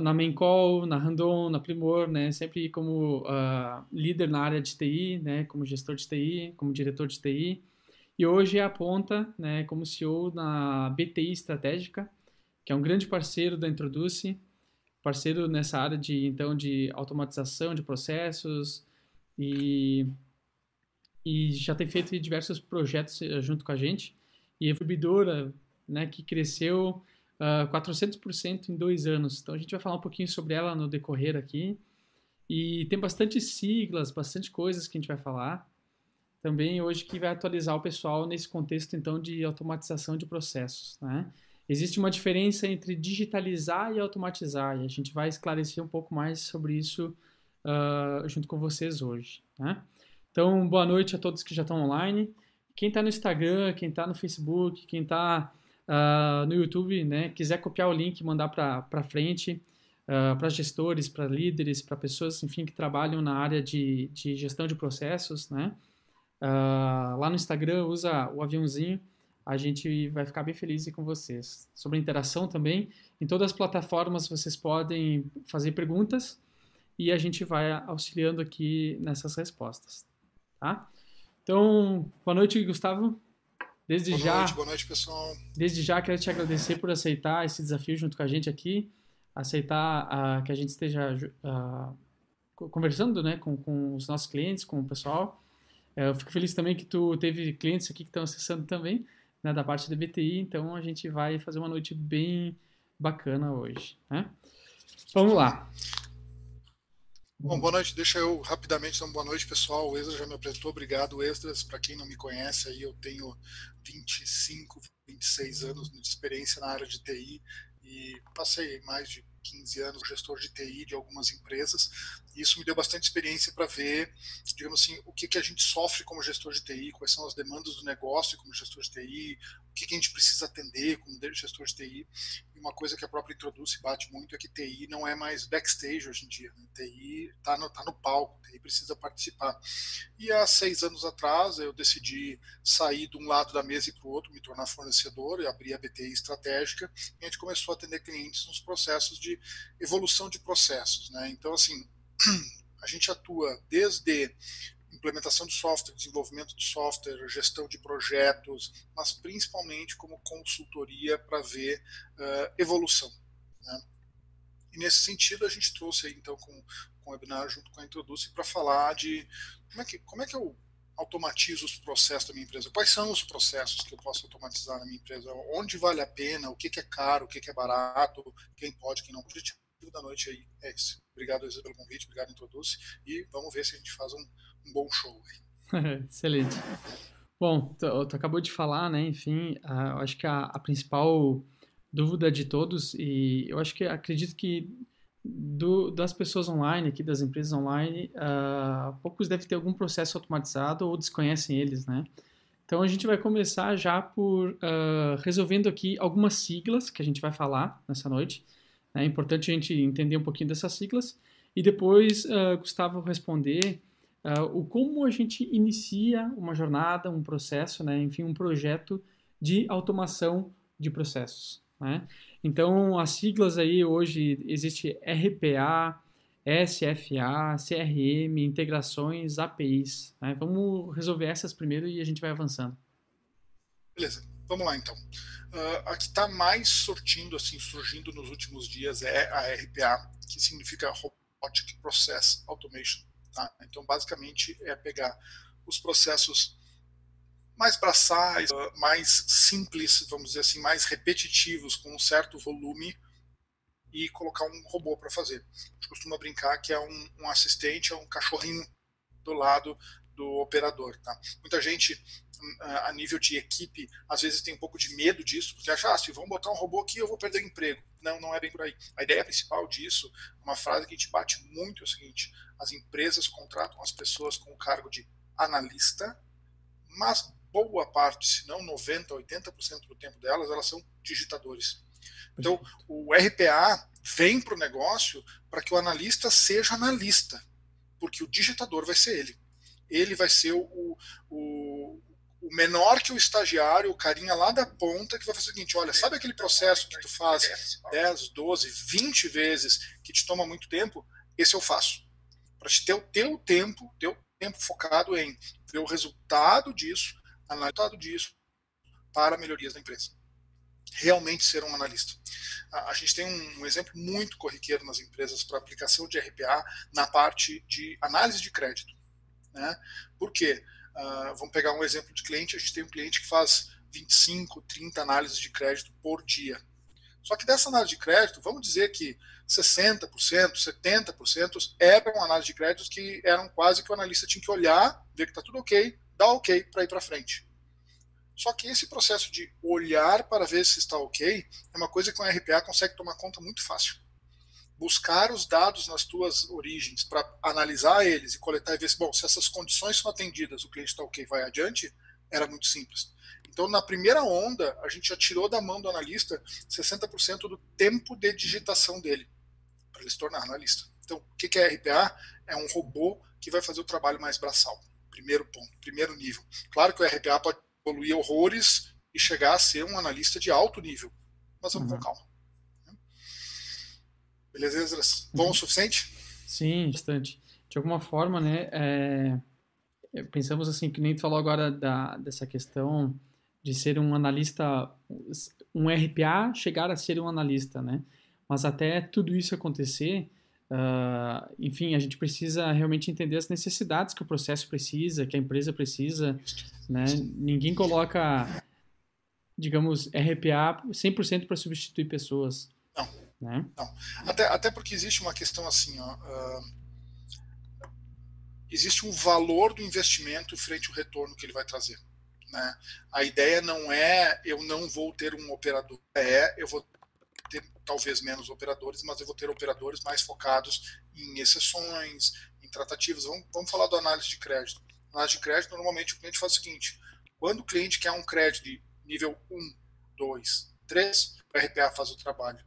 na Maincall, na Randon, na Primor, né? Sempre como uh, líder na área de TI, né? Como gestor de TI, como diretor de TI. E hoje é a ponta, né? Como CEO na BTI Estratégica, que é um grande parceiro da Introduce, parceiro nessa área de então de automatização de processos e e já tem feito diversos projetos eh, junto com a gente e a distribuidora, né, que cresceu uh, ah, 400% em dois anos. Então a gente vai falar um pouquinho sobre ela no decorrer aqui. E tem bastante siglas, bastante coisas que a gente vai falar. Também hoje que vai atualizar o pessoal nesse contexto então de automatização de processos. Né? Existe uma diferença entre digitalizar e automatizar, e a gente vai esclarecer um pouco mais sobre isso uh, junto com vocês hoje. Né? Então, boa noite a todos que já estão online. Quem está no Instagram, quem está no Facebook, quem está uh, no YouTube, né, quiser copiar o link e mandar para frente, uh, ah, para gestores, para líderes, para pessoas, enfim, que trabalham na área de, de gestão de processos, né, uh, lá no Instagram usa o aviãozinho, a gente vai ficar bem feliz com vocês. Sobre a interação também, em todas as plataformas vocês podem fazer perguntas e a gente vai auxiliando aqui nessas respostas, tá? Então, boa noite, Gustavo. Desde boa já. Noite, boa noite, pessoal. Desde já quero te agradecer por aceitar esse desafio junto com a gente aqui, aceitar uh, que a gente esteja uh, conversando, né, com, com os nossos clientes, com o pessoal. Uh, eu fico feliz também que tu teve clientes aqui que estão acessando também, né, da parte da BTI. Então a gente vai fazer uma noite bem bacana hoje, né? Vamos lá. Bom, boa noite. Deixa eu rapidamente dar uma boa noite, pessoal. O Esdras já me apresentou. Obrigado, Esdras. Para quem não me conhece, aí eu tenho 25, 26 anos de experiência na área de TI e passei mais de 15 anos gestor de TI de algumas empresas, isso me deu bastante experiência para ver, digamos assim, o que, que a gente sofre como gestor de TI, quais são as demandas do negócio como gestor de TI, o que, que a gente precisa atender como gestor de TI. E uma coisa que a própria Introduce bate muito é que TI não é mais backstage hoje em dia. Né? TI está no, tá no palco, TI precisa participar. E há seis anos atrás eu decidi sair de um lado da mesa e para o outro, me tornar fornecedor e abrir a BTI estratégica, e a gente começou a atender clientes nos processos de evolução de processos. Né? Então, assim, a gente atua desde implementação de software, desenvolvimento de software, gestão de projetos, mas principalmente como consultoria para ver uh, evolução. Né? E nesse sentido a gente trouxe aí, então com, com o webinar junto com a Introduce para falar de como é, que, como é que eu automatizo os processos da minha empresa, quais são os processos que eu posso automatizar na minha empresa, onde vale a pena, o que, que é caro, o que, que é barato, quem pode, quem não pode da noite aí é esse. Obrigado, Isa, pelo convite, obrigado, Introduce, e vamos ver se a gente faz um, um bom show aí. Excelente. Bom, tu, tu, acabou de falar, né, enfim, uh, eu acho que a, a, principal dúvida de todos, e eu acho que acredito que do, das pessoas online, aqui das empresas online, uh, poucos devem ter algum processo automatizado ou desconhecem eles, né? Então a gente vai começar já por uh, resolvendo aqui algumas siglas que a gente vai falar nessa noite. É importante a gente entender um pouquinho dessas siglas e depois, uh, Gustavo, responder uh, o como a gente inicia uma jornada, um processo, né, enfim, um projeto de automação de processos. Né? Então, as siglas aí hoje existe RPA, SFA, CRM, integrações, APIs. Né? Vamos resolver essas primeiro e a gente vai avançando. Beleza, vamos lá então. Uh, a que está mais surtindo, assim, surgindo nos últimos dias é a RPA, que significa Robotic Process Automation. Tá? Então, basicamente, é pegar os processos mais braçais, ah, mais simples, vamos dizer assim, mais repetitivos, com um certo volume, e colocar um robô para fazer. A gente costuma brincar que é um, um assistente, é um cachorrinho do lado do operador. Tá? Muita gente, a nível de equipe, às vezes tem um pouco de medo disso, porque acha, ah, se vão botar um robô aqui, eu vou perder o emprego. Não, não é bem por aí. A ideia principal disso, uma frase que a gente bate muito é o seguinte: as empresas contratam as pessoas com o cargo de analista, mas boa parte, se não 90, 80% do tempo delas, elas são digitadores. Então, o RPA vem para o negócio para que o analista seja analista, porque o digitador vai ser ele ele vai ser o, o, o menor que o estagiário, o carinha lá da ponta, que vai fazer o seguinte: olha, sabe aquele processo que tu faz 10, 12, 20 vezes, que te toma muito tempo? Esse eu faço. Para te ter o teu tempo, teu tempo focado em ver o resultado disso, analisar disso para melhorias da empresa. Realmente ser um analista. A, gente tem um, um exemplo muito corriqueiro nas empresas para aplicação de RPA na parte de análise de crédito. Né? Por quê? Uh, vamos pegar um exemplo de cliente, a gente tem um cliente que faz 25, 30 análises de crédito por dia. Só que dessa análise de crédito, vamos dizer que 60%, 70% eram análises de créditos que eram quase que o analista tinha que olhar, ver que está tudo ok, dar ok para ir para frente. Só que esse processo de olhar para ver se está ok é uma coisa que o RPA consegue tomar conta muito fácil buscar os dados nas tuas origens para analisar eles e coletar e ver se, bom, se essas condições são atendidas, o cliente está ok, vai adiante, era muito simples. Então, na primeira onda, a gente já tirou da mão do analista 60% do tempo de digitação dele, para ele se tornar analista. Então, o que é RPA? É um robô que vai fazer o trabalho mais braçal. Primeiro ponto, primeiro nível. Claro que o RPA pode evoluir horrores e chegar a ser um analista de alto nível, mas vamos uhum. com calma. Beleza, Esdras? Bom o suficiente? Sim, bastante. De alguma forma, né, é, é, pensamos assim, que nem tu falou agora da, dessa questão de ser um analista, um RPA chegar a ser um analista, né? Mas até tudo isso acontecer, uh, enfim, a gente precisa realmente entender as necessidades que o processo precisa, que a empresa precisa, né? Ninguém coloca, digamos, RPA 100% para substituir pessoas. Não. Né? Não. Até, até porque existe uma questão assim, ó, uh, existe um valor do investimento frente ao retorno que ele vai trazer. Né? A ideia não é eu não vou ter um operador, é eu vou ter talvez menos operadores, mas eu vou ter operadores mais focados em exceções, em tratativas. Vamos, vamos falar do análise de crédito. Análise de crédito, normalmente o cliente faz o seguinte: quando o cliente quer um crédito de nível 1, 2, 3, o RPA faz o trabalho.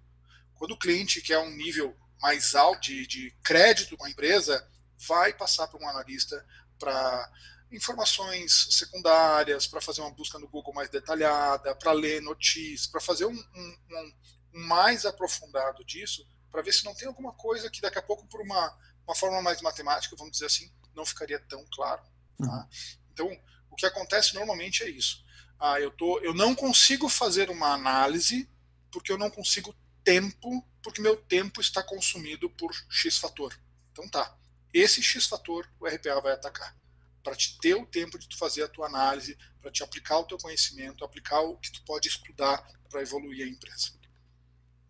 Quando o cliente quer um nível mais alto de, de crédito com a empresa, vai passar para um analista para informações secundárias, para fazer uma busca no Google mais detalhada, para ler notícias, para fazer um, um, um, mais aprofundado disso, para ver se não tem alguma coisa que daqui a pouco, por uma, uma forma mais matemática, vamos dizer assim, não ficaria tão claro. Tá? Uhum. Então, o que acontece normalmente é isso. Ah, eu, tô, eu não consigo fazer uma análise porque eu não consigo tempo, porque meu tempo está consumido por X fator. Então tá, esse X fator o RPA vai atacar. Para te ter o tempo de tu fazer a tua análise, para te aplicar o teu conhecimento, aplicar o que tu pode estudar para evoluir a empresa.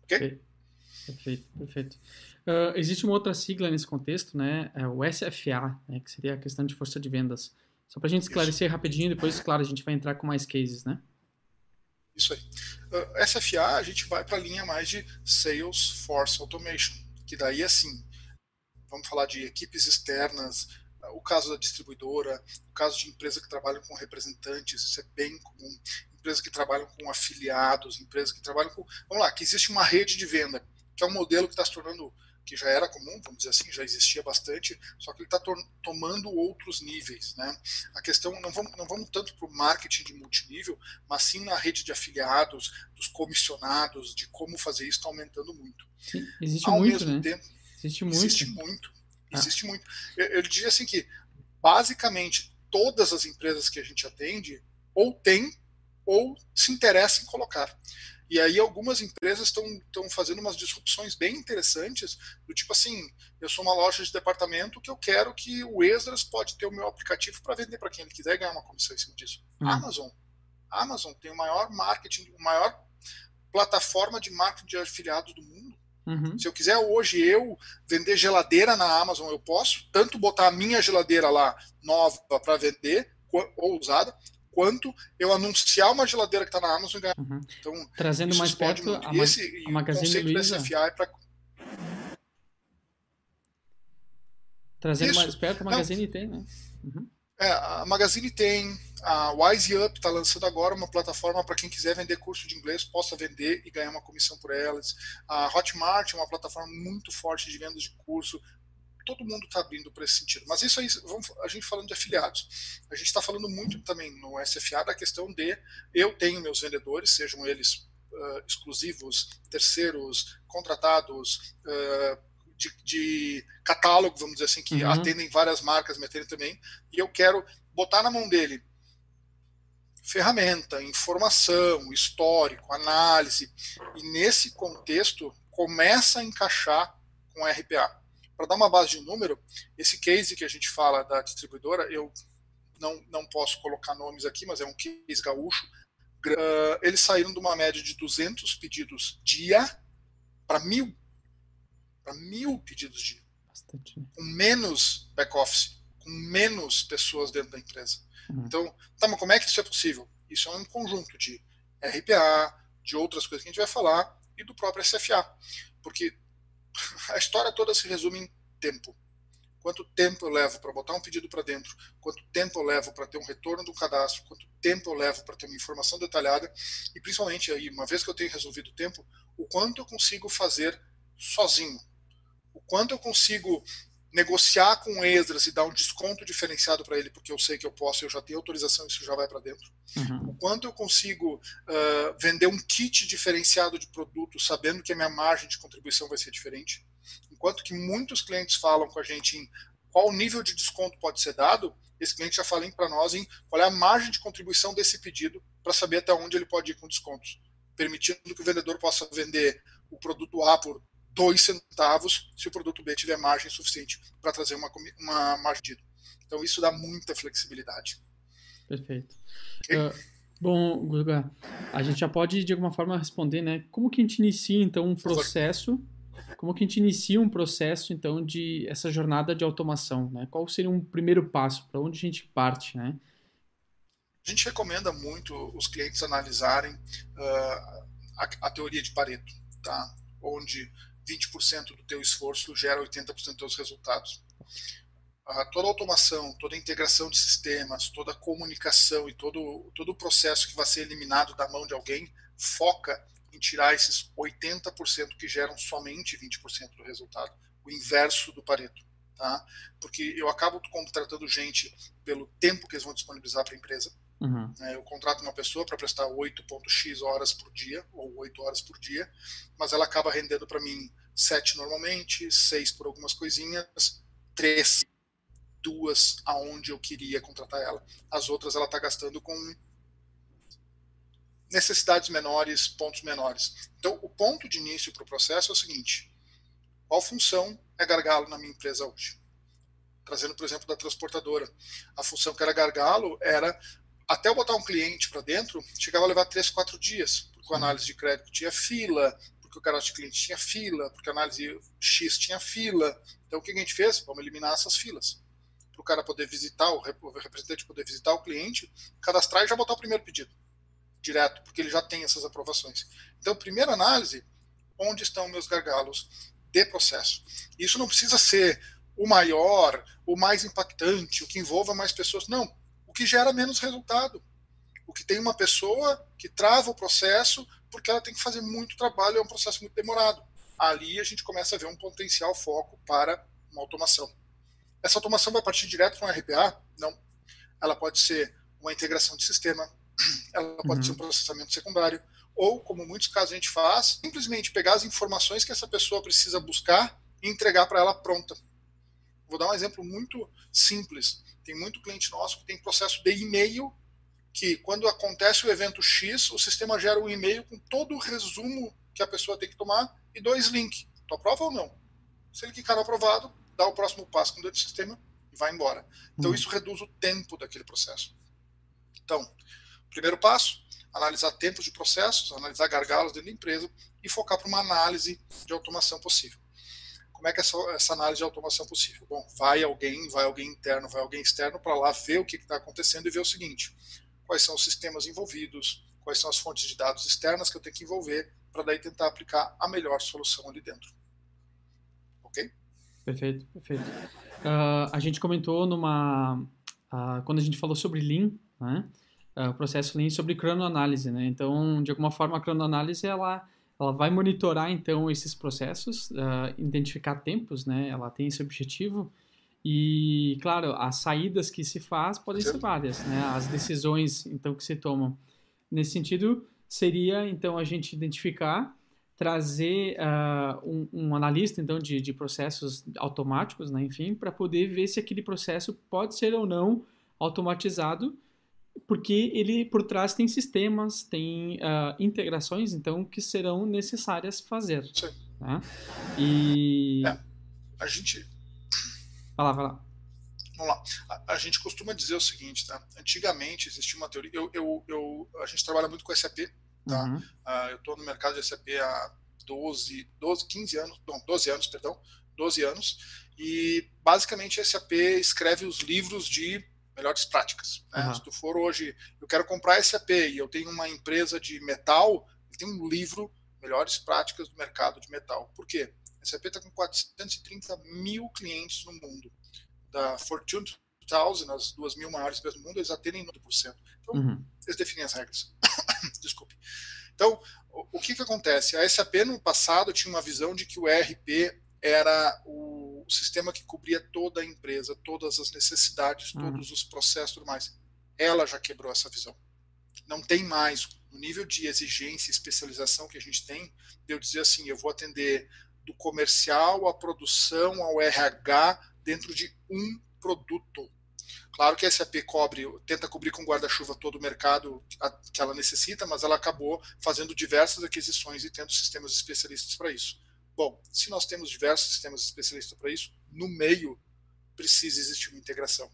Ok? Perfeito, perfeito. Uh, existe uma outra sigla nesse contexto, né? É o SFA, né? que seria a questão de força de vendas. Só para a gente esclarecer Isso. rapidinho, depois, claro, a gente vai entrar com mais cases, né? Isso aí. Uh, SFA, a gente vai para a linha mais de Salesforce Automation, que daí, assim, vamos falar de equipes externas, uh, o caso da distribuidora, o caso de empresa que trabalham com representantes, isso é bem comum, empresas que trabalham com afiliados, empresas que trabalham com. Vamos lá, que existe uma rede de venda, que é um modelo que está se tornando que já era comum, vamos dizer assim, já existia bastante, só que ele está tomando outros níveis. Né? A questão, não vamos, não vamos tanto para o marketing de multinível, mas sim na rede de afiliados, dos comissionados, de como fazer isso está aumentando muito. Sim, existe Ao muito, né? Tempo, existe muito. Existe muito. Ah. Existe muito. Eu, eu diria assim que, basicamente, todas as empresas que a gente atende ou tem ou se interessam em colocar. E aí algumas empresas estão fazendo umas disrupções bem interessantes, do tipo assim, eu sou uma loja de departamento que eu quero que o Esdras pode ter o meu aplicativo para vender para quem ele quiser e ganhar uma comissão em cima disso. Hum. Amazon. Amazon tem o maior marketing, o maior plataforma de marketing de afiliados do mundo. Uhum. Se eu quiser hoje eu vender geladeira na Amazon, eu posso tanto botar a minha geladeira lá nova para vender ou usada, quanto eu anunciar uma geladeira que está na Amazon e ganhar. Uhum. Então, Trazendo mais perto a, esse, a Magazine Luiza. É pra... Trazendo Isso. mais perto a Magazine Não. tem, né? Uhum. É, a Magazine tem, a WiseUp está lançando agora uma plataforma para quem quiser vender curso de inglês, possa vender e ganhar uma comissão por elas. A Hotmart é uma plataforma muito forte de vendas de curso, todo mundo está abrindo para esse sentido. Mas isso aí, vamos, a gente falando de afiliados. A gente está falando muito também no SFA da questão de eu tenho meus vendedores, sejam eles uh, exclusivos, terceiros, contratados, uh, de, de, catálogo, vamos dizer assim, que uhum. atendem várias marcas, me atendem também, e eu quero botar na mão dele ferramenta, informação, histórico, análise, e nesse contexto começa a encaixar com RPA. Para dar uma base de número, esse case que a gente fala da distribuidora, eu não, não posso colocar nomes aqui, mas é um case gaúcho. Uh, eles saíram de uma média de 200 pedidos dia para mil. Para mil pedidos dia. Bastante. Né? Com menos back-office, com menos pessoas dentro da empresa. Uhum. Então, tá, mas como é que isso é possível? Isso é um conjunto de RPA, de outras coisas que a gente vai falar, e do próprio SFA. Porque a história toda se resume em tempo. Quanto tempo eu levo para botar um pedido para dentro? Quanto tempo eu levo para ter um retorno do cadastro? Quanto tempo eu levo para ter uma informação detalhada? E principalmente aí, uma vez que eu tenho resolvido o tempo, o quanto eu consigo fazer sozinho? O quanto eu consigo negociar com o Esdras e dar um desconto diferenciado para ele, porque eu sei que eu posso, eu já tenho autorização, isso já vai para dentro. Uhum. O quanto eu consigo uh, vender um kit diferenciado de produto, sabendo que a minha margem de contribuição vai ser diferente. Enquanto que muitos clientes falam com a gente em qual nível de desconto pode ser dado, esse cliente já fala para nós em qual é a margem de contribuição desse pedido para saber até onde ele pode ir com descontos, permitindo que o vendedor possa vender o produto A por dois centavos se o produto B tiver margem suficiente para trazer uma, uma margem de Então isso dá muita flexibilidade. Perfeito. Okay? Uh, bom, Guga, a gente já pode de alguma forma responder, né? Como que a gente inicia então um processo? Como que a gente inicia um processo então de essa jornada de automação, né? Qual seria um primeiro passo? Para onde a gente parte, né? A gente recomenda muito os clientes analisarem uh, a, a teoria de Pareto, tá? Onde 20% do teu esforço gera 80% dos teus resultados. Ah, toda automação, toda integração de sistemas, toda comunicação e todo, todo o processo que vai ser eliminado da mão de alguém foca em tirar esses 80% que geram somente 20% do resultado, o inverso do Pareto. Tá? Porque eu acabo contratando gente pelo tempo que eles vão disponibilizar para a empresa, Uhum. É, eu contrato uma pessoa para prestar 8.x horas por dia, ou 8 horas por dia, mas ela acaba rendendo para mim 7 normalmente, 6 por algumas coisinhas, 3, duas aonde eu queria contratar ela. As outras ela está gastando com necessidades menores, pontos menores. Então, o ponto de início para o processo é o seguinte: qual função é gargalo na minha empresa hoje? Trazendo, por exemplo, da transportadora. A função que era gargalo era até eu botar um cliente para dentro, chegava a levar 3, 4 dias, porque a análise de crédito tinha fila, porque o cadastro de cliente tinha fila, porque a análise X tinha fila. Então, o que a gente fez? Vamos eliminar essas filas. Para o cara poder visitar, o representante poder visitar o cliente, cadastrar e já botar o primeiro pedido direto, porque ele já tem essas aprovações. Então, primeira análise, onde estão meus gargalos de processo? Isso não precisa ser o maior, o mais impactante, o que envolva mais pessoas. Não, que gera menos resultado. O que tem uma pessoa que trava o processo porque ela tem que fazer muito trabalho, é um processo muito demorado. Ali a gente começa a ver um potencial foco para uma automação. Essa automação vai partir direto para um RPA? Não. Ela pode ser uma integração de sistema, ela pode uhum. ser um processamento secundário, ou, como muitos casos a gente faz, simplesmente pegar as informações que essa pessoa precisa buscar e entregar para ela pronta. Vou dar um exemplo muito simples. Tem muito cliente nosso que tem processo de e-mail que quando acontece o evento X, o sistema gera um e-mail com todo o resumo que a pessoa tem que tomar e dois links. Tu aprova ou não? Se ele clicar no aprovado, dá o próximo passo com o sistema e vai embora. Então, uhum. isso reduz o tempo daquele processo. Então, primeiro passo, analisar tempos de processos, analisar gargalos dentro da empresa e focar para uma análise de automação possível. Como é que essa, essa análise de automação é possível? Bom, vai alguém, vai alguém interno, vai alguém externo para lá ver o que está acontecendo e ver o seguinte: quais são os sistemas envolvidos, quais são as fontes de dados externas que eu tenho que envolver para daí tentar aplicar a melhor solução ali dentro. Ok? Perfeito, perfeito. Uh, a gente comentou numa uh, quando a gente falou sobre Lean, né? Uh, o processo Lean sobre cronoanálise, né? Então, de alguma forma, a cronoanálise ela ela vai monitorar então esses processos, uh, identificar tempos, né? Ela tem esse objetivo e, claro, as saídas que se faz podem ser várias, né? As decisões então que se tomam. Nesse sentido, seria então a gente identificar, trazer uh, um, um, analista então de, de processos automáticos, né? Enfim, para poder ver se aquele processo pode ser ou não automatizado porque ele por trás tem sistemas, tem uh, integrações, então, que serão necessárias fazer. Sim. Né? E... É, a gente... Vai lá, vai lá. Vamos lá. A, a, gente costuma dizer o seguinte, tá? Antigamente existia uma teoria... Eu, eu, eu a gente trabalha muito com SAP, tá? Uhum. Uh, eu estou no mercado de SAP há 12, 12, 15 anos, não, 12 anos, perdão, 12 anos, e basicamente a SAP escreve os livros de melhores práticas. Né? Uhum. Se tu for hoje, eu quero comprar SAP e eu tenho uma empresa de metal, tem um livro melhores práticas do mercado de metal. Por quê? A SAP está com 430 mil clientes no mundo. Da Fortune 2000, as duas mil maiores empresas do mundo, eles atendem 90%. Então, uhum. eles definem as regras. Desculpe. Então, o, o que, que acontece? A SAP no passado tinha uma visão de que o ERP era o, o, sistema que cobria toda a empresa, todas as necessidades, uhum. todos os processos e tudo mais. Ela já quebrou essa visão. Não tem mais o nível de exigência e especialização que a gente tem, de eu dizer assim, eu vou atender do comercial à produção, ao RH, dentro de um produto. Claro que a SAP cobre, tenta cobrir com guarda-chuva todo o mercado que ela necessita, mas ela acabou fazendo diversas aquisições e tendo sistemas especialistas para isso. Bom, se nós temos diversos sistemas especialistas para isso, no meio precisa existir uma integração.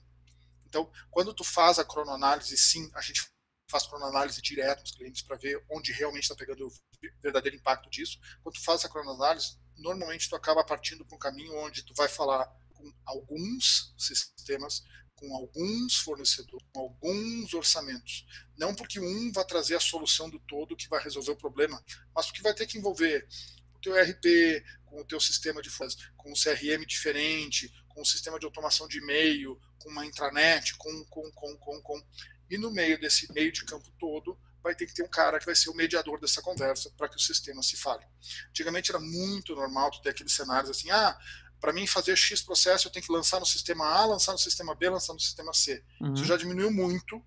Então, quando tu faz a cronoanálise, sim, a gente faz cronoanálise direto nos clientes para ver onde realmente está pegando o verdadeiro impacto disso. Quando tu faz a cronoanálise, normalmente tu acaba partindo para um caminho onde tu vai falar com alguns sistemas, com alguns fornecedores, com alguns orçamentos. Não porque um vai trazer a solução do todo que vai resolver o problema, mas porque vai ter que envolver teu RP, com o teu sistema de com um CRM diferente, com um sistema de automação de e-mail, com uma intranet, com, com, com, com, com. E no meio desse meio de campo todo, vai ter que ter um cara que vai ser o mediador dessa conversa para que o sistema se fale. Antigamente era muito normal tu ter aqueles cenários assim, ah, para mim fazer X processo eu tenho que lançar no sistema A, lançar no sistema B, lançar no sistema C. Uhum. Isso já diminuiu muito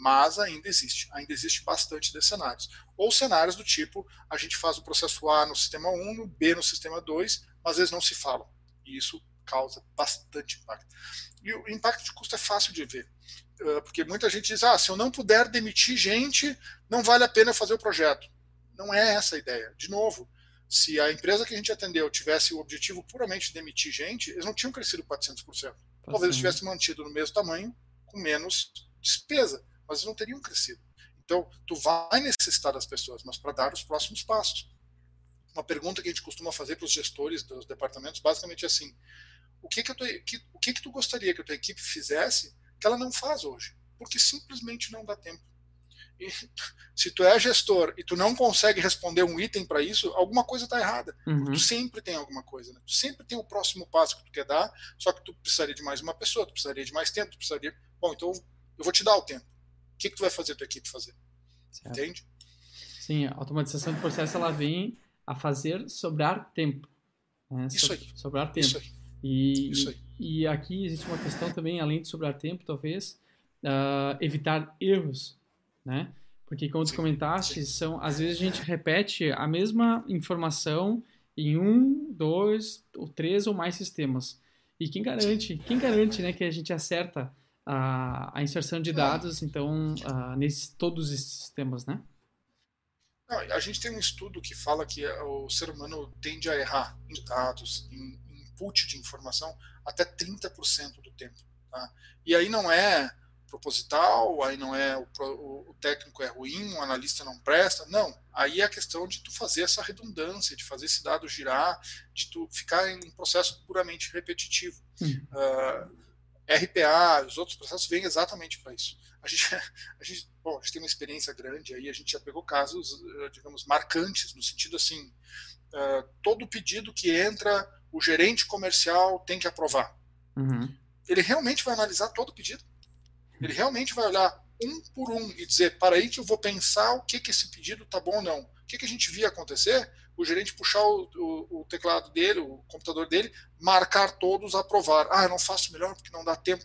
mas ainda existe, ainda existe bastante desses cenários. Ou cenários do tipo, a gente faz o processo A no sistema 1, no B no sistema 2, mas eles não se falam. E isso causa bastante impacto. E o impacto de custo é fácil de ver, porque muita gente diz, ah, se eu não puder demitir gente, não vale a pena fazer o projeto. Não é essa a ideia. De novo, se a empresa que a gente atendeu tivesse o objetivo puramente de demitir gente, eles não tinham crescido 400%. Talvez eles tivessem mantido no mesmo tamanho, com menos despesa mas não teriam crescido. Então, tu vai necessitar das pessoas, mas para dar os próximos passos. Uma pergunta que a gente costuma fazer para os gestores dos departamentos, basicamente é assim: o que que, tua, que, o que que tu gostaria que a tua equipe fizesse que ela não faz hoje? Porque simplesmente não dá tempo. E, se tu é gestor e tu não consegue responder um item para isso, alguma coisa está errada. Uhum. Tu sempre tem alguma coisa, né? Tu sempre tem o próximo passo que tu quer dar, só que tu precisaria de mais uma pessoa, tu precisaria de mais tempo, tu precisaria. Bom, então eu vou te dar o tempo que, que tu vai fazer a tua equipe fazer? Certo. Entende? Sim, a automatização do processo ela vem a fazer sobrar tempo. Né? Isso aí. Sobrar tempo. Isso aí. E, Isso aí. E, aqui existe uma questão também, além de sobrar tempo, talvez, uh, evitar erros, né? Porque, como sim, tu comentaste, sim. são, às vezes a gente repete a mesma informação em um, dois, ou três ou mais sistemas. E quem garante, quem garante né, que a gente acerta a, a inserção de dados, então, uh, nesse, todos esses sistemas, né? A gente tem um estudo que fala que o ser humano tende a errar em dados, em input de informação, até 30% do tempo. Tá? E aí não é proposital, aí não é o, o, técnico é ruim, o analista não presta, não. Aí é a questão de tu fazer essa redundância, de fazer esse dado girar, de tu ficar em um processo puramente repetitivo. Hum. Uh, RPA, os outros processos vêm exatamente para isso. A gente, a gente, bom, a gente tem uma experiência grande aí, a gente já pegou casos, eh, digamos, marcantes, no sentido assim, uh, todo pedido que entra, o gerente comercial tem que aprovar. Uhum. Ele realmente vai analisar todo o pedido? Ele realmente vai olhar um por um e dizer, para aí que eu vou pensar o que, que esse pedido tá bom ou não. que, que a gente via acontecer? O gerente puxar o, o, o, teclado dele, o computador dele, marcar todos, aprovar. Ah, eu não faço melhor porque não dá tempo.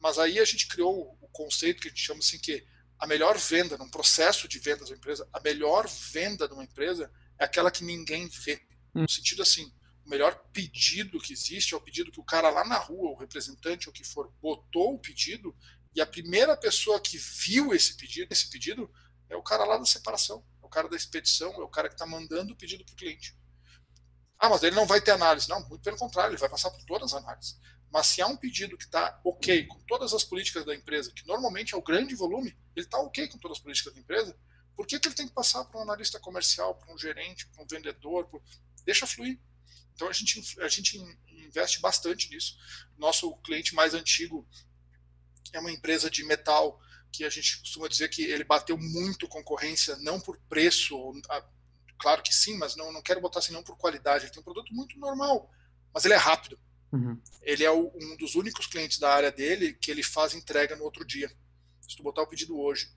Mas aí a gente criou o conceito que a gente chama assim que a melhor venda, num processo de vendas da empresa, a melhor venda de uma empresa é aquela que ninguém vê. Hum. No sentido assim, o melhor pedido que existe é o pedido que o cara lá na rua, o representante ou que for, botou o pedido e a primeira pessoa que viu esse pedido, esse pedido é o cara lá da separação, o cara da expedição, é o cara que está mandando o pedido para o cliente. Ah, mas ele não vai ter análise. Não, muito pelo contrário, ele vai passar por todas as análises. Mas se há um pedido que está ok com todas as políticas da empresa, que normalmente é o grande volume, ele está ok com todas as políticas da empresa, por que, que ele tem que passar para um analista comercial, para um gerente, para um vendedor? Por... Deixa fluir. Então a gente, a gente investe bastante nisso. Nosso cliente mais antigo é uma empresa de metal que a gente costuma dizer que ele bateu muito concorrência, não por preço, claro que sim, mas não, não quero botar assim não por qualidade. Ele tem um produto muito normal, mas ele é rápido. Uhum. Ele é o, um dos únicos clientes da área dele que ele faz entrega no outro dia. Se tu botar o pedido hoje,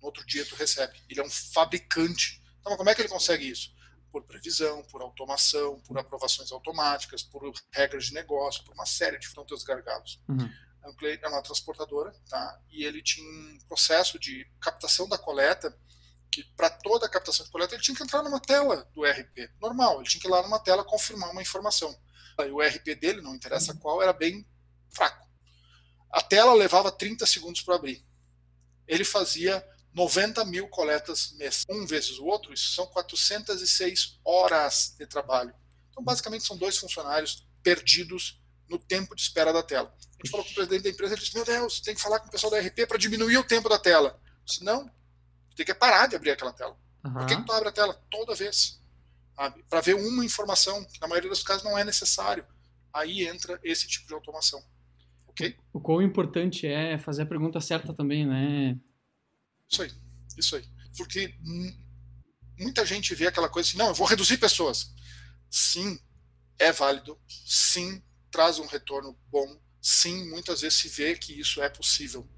no outro dia tu recebe. Ele é um fabricante. Então, como é que ele consegue isso? Por previsão, por automação, por aprovações automáticas, por regras de negócio, por uma série de fronteiras gargalos. Uhum. É, uma transportadora, tá? E ele tinha um processo de captação da coleta que para toda a captação de coleta ele tinha que entrar numa tela do RP, normal, ele tinha que ir lá numa tela confirmar uma informação. E o RP dele, não interessa qual, era bem fraco. A tela levava 30 segundos para abrir. Ele fazia 90 mil coletas mês. Um vezes o outro, isso são 406 horas de trabalho. Então, basicamente, são dois funcionários perdidos no tempo de espera da tela. A gente falou com o presidente da empresa, ele disse, meu Deus, tem que falar com o pessoal da RP para diminuir o tempo da tela. Se não, tem que parar de abrir aquela tela. Uhum. Por que, que tu abre a tela toda vez? Para ver uma informação, que na maioria dos casos não é necessário. Aí entra esse tipo de automação. Ok? O quão importante é fazer a pergunta certa também, né? Isso aí, isso aí. Porque muita gente vê aquela coisa assim, não, eu vou reduzir pessoas. Sim, é válido. Sim, traz um retorno bom. Sim, muitas vezes se vê que isso é possível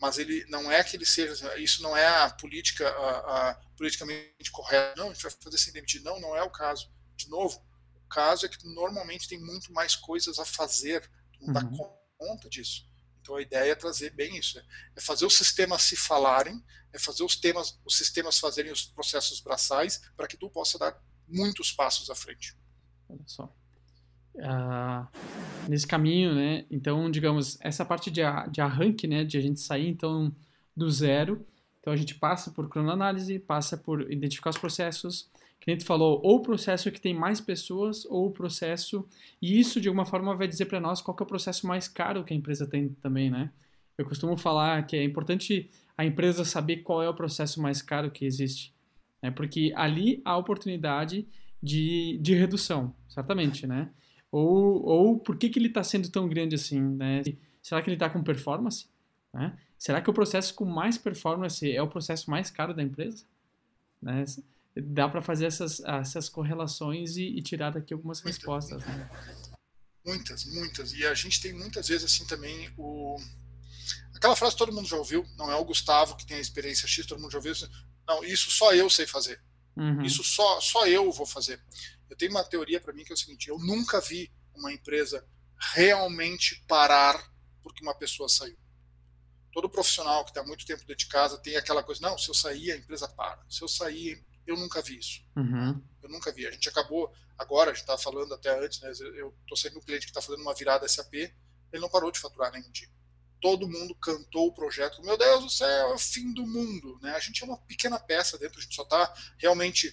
mas ele não é que ele seja, isso não é a política a, a politicamente correta, não, a gente vai fazer sem demitir, não, não é o caso. De novo, o caso é que normalmente tem muito mais coisas a fazer, não dá uhum. conta disso. Então a ideia é trazer bem isso, é, é fazer os sistemas se falarem, é fazer os temas, os sistemas fazerem os processos braçais para que tu possa dar muitos passos à frente. Olha só. Uh, nesse caminho, né? Então, digamos, essa parte de, de arranque, né? De a gente sair, então, do zero. Então, a gente passa por cronoanálise, passa por identificar os processos. Que a gente falou, ou o processo que tem mais pessoas, ou o processo... E isso, de alguma forma, vai dizer para nós qual é o processo mais caro que a empresa tem também, né? Eu costumo falar que é importante a empresa saber qual é o processo mais caro que existe. Né? Porque ali há oportunidade de, de redução, certamente, né? Ou, ou por que, que ele está sendo tão grande assim? Né? Será que ele está com performance? Né? Será que o processo com mais performance é o processo mais caro da empresa? Né? Dá para fazer essas, essas correlações e, e tirar daqui algumas muitas, respostas. Né? Muitas, muitas. E a gente tem muitas vezes assim também o. Aquela frase que todo mundo já ouviu, não é o Gustavo que tem a experiência X, todo mundo já ouviu. Não, isso só eu sei fazer. Uhum. Isso só, só eu vou fazer. Eu tenho uma teoria para mim que é o seguinte: eu nunca vi uma empresa realmente parar porque uma pessoa saiu. Todo profissional que está muito tempo dentro de casa tem aquela coisa: não, se eu sair, a empresa para. Se eu sair, eu nunca vi isso. Uhum. Eu nunca vi. A gente acabou, agora, a gente estava falando até antes, né, eu estou sendo um cliente que está fazendo uma virada SAP, ele não parou de faturar nenhum dia. Todo mundo cantou o projeto. Meu Deus do céu, é o fim do mundo. Né? A gente é uma pequena peça dentro, a gente só está realmente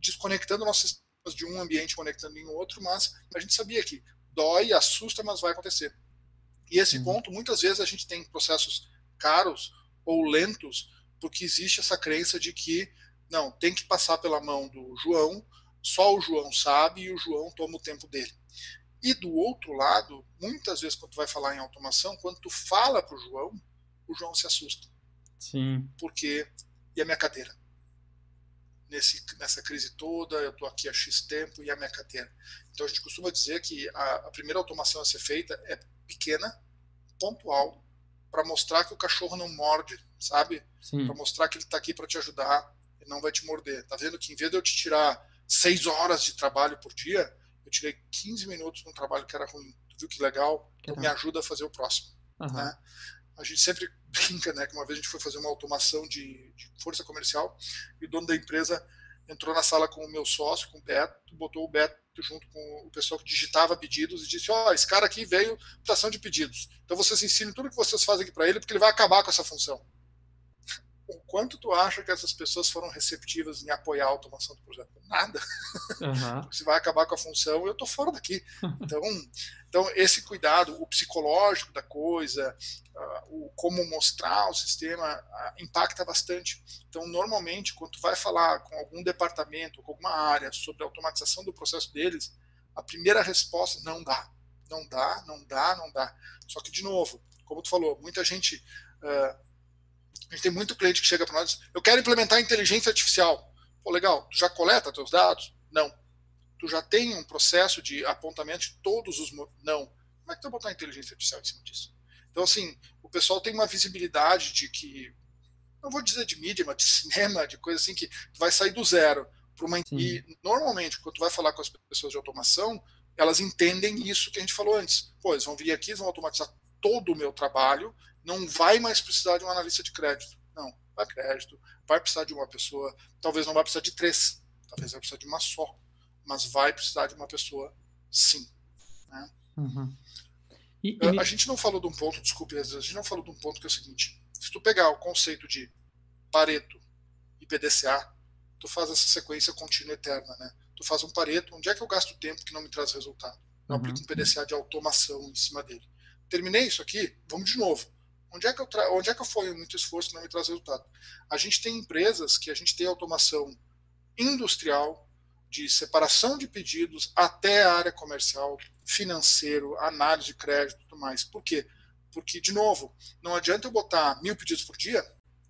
desconectando nosso de um ambiente conectando em outro, mas a gente sabia que dói, assusta, mas vai acontecer. E esse uhum. ponto, muitas vezes a gente tem processos caros ou lentos, porque existe essa crença de que não, tem que passar pela mão do João, só o João sabe e o João toma o tempo dele. E do outro lado, muitas vezes quando tu vai falar em automação, quando tu fala para o João, o João se assusta. Sim. Porque e a minha cadeira? Nesse, nessa crise toda, eu estou aqui há X tempo e a minha carteira. Então a gente costuma dizer que a, a primeira automação a ser feita é pequena, pontual, para mostrar que o cachorro não morde, sabe? Para mostrar que ele está aqui para te ajudar. ele não vai te morder. Tá vendo que em vez de eu te tirar seis horas de trabalho por dia, eu tirei 15 minutos num trabalho que era ruim. Tu viu que legal? Então me ajuda a fazer o próximo. Uhum. Né? A gente sempre brinca, né? Que uma vez a gente foi fazer uma automação de, de força comercial e o dono da empresa entrou na sala com o meu sócio, com o Beto, botou o Beto junto com o pessoal que digitava pedidos e disse: Ó, oh, esse cara aqui veio mutação de pedidos. Então vocês ensinem tudo que vocês fazem aqui para ele, porque ele vai acabar com essa função. O quanto tu acha que essas pessoas foram receptivas em apoiar a automação do projeto? Nada. Uhum. Se vai acabar com a função, eu tô fora daqui. Então, então esse cuidado, o psicológico da coisa, uh, o como mostrar o sistema, uh, impacta bastante. Então, normalmente, quando tu vai falar com algum departamento, com alguma área sobre a automatização do processo deles, a primeira resposta não dá, não dá, não dá, não dá. Só que de novo, como tu falou, muita gente uh, a gente tem muito cliente que chega para nós e diz, eu quero implementar inteligência artificial. Pô, legal, tu já coleta teus dados? Não. Tu já tem um processo de apontamento de todos os... Não. Como é que tu vai botar inteligência artificial em cima disso? Então, assim, o pessoal tem uma visibilidade de que, não vou dizer de mídia, mas de cinema, de coisa assim, que tu vai sair do zero para uma... Sim. E, normalmente, quando tu vai falar com as pessoas de automação, elas entendem isso que a gente falou antes. Pô, eles vão vir aqui, eles vão automatizar todo o meu trabalho, não vai mais precisar de um analista de crédito. Não, vai crédito, vai precisar de uma pessoa, talvez não vai precisar de três, talvez vai precisar de uma só, mas vai precisar de uma pessoa sim. Né? Uhum. E, e... A gente não falou de um ponto, desculpe, a gente não falou de um ponto que é o seguinte: se tu pegar o conceito de Pareto e PDCA, tu faz essa sequência contínua eterna, né? Tu faz um Pareto, onde é que eu gasto tempo que não me traz resultado? Eu uhum. aplico um PDCA de automação em cima dele. Terminei isso aqui, vamos de novo. Onde é que eu, tra... Onde é que eu fui muito esforço não me traz resultado? A gente tem empresas que a gente tem automação industrial, de separação de pedidos até a área comercial, financeiro, análise de crédito e tudo mais. Por quê? Porque, de novo, não adianta eu botar mil pedidos por dia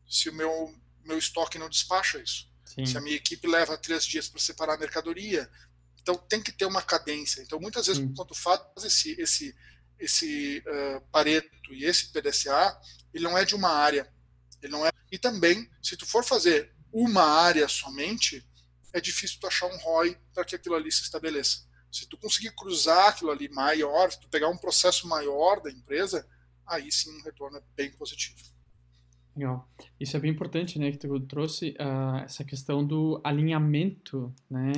se o meu, meu estoque não despacha isso. Sim. Se a minha equipe leva três dias para separar a mercadoria. Então, tem que ter uma cadência. Então, muitas vezes, Sim. quando faz esse, esse, esse uh, Pareto e esse PDCA, ele não é de uma área. Ele não é. E também, se tu for fazer uma área somente, é difícil tu achar um ROI para que aquilo ali se estabeleça. Se tu conseguir cruzar aquilo ali maior, se tu pegar um processo maior da empresa, aí sim um retorno é bem positivo. Legal. Isso é bem importante, né, que tu trouxe uh, essa questão do alinhamento, né,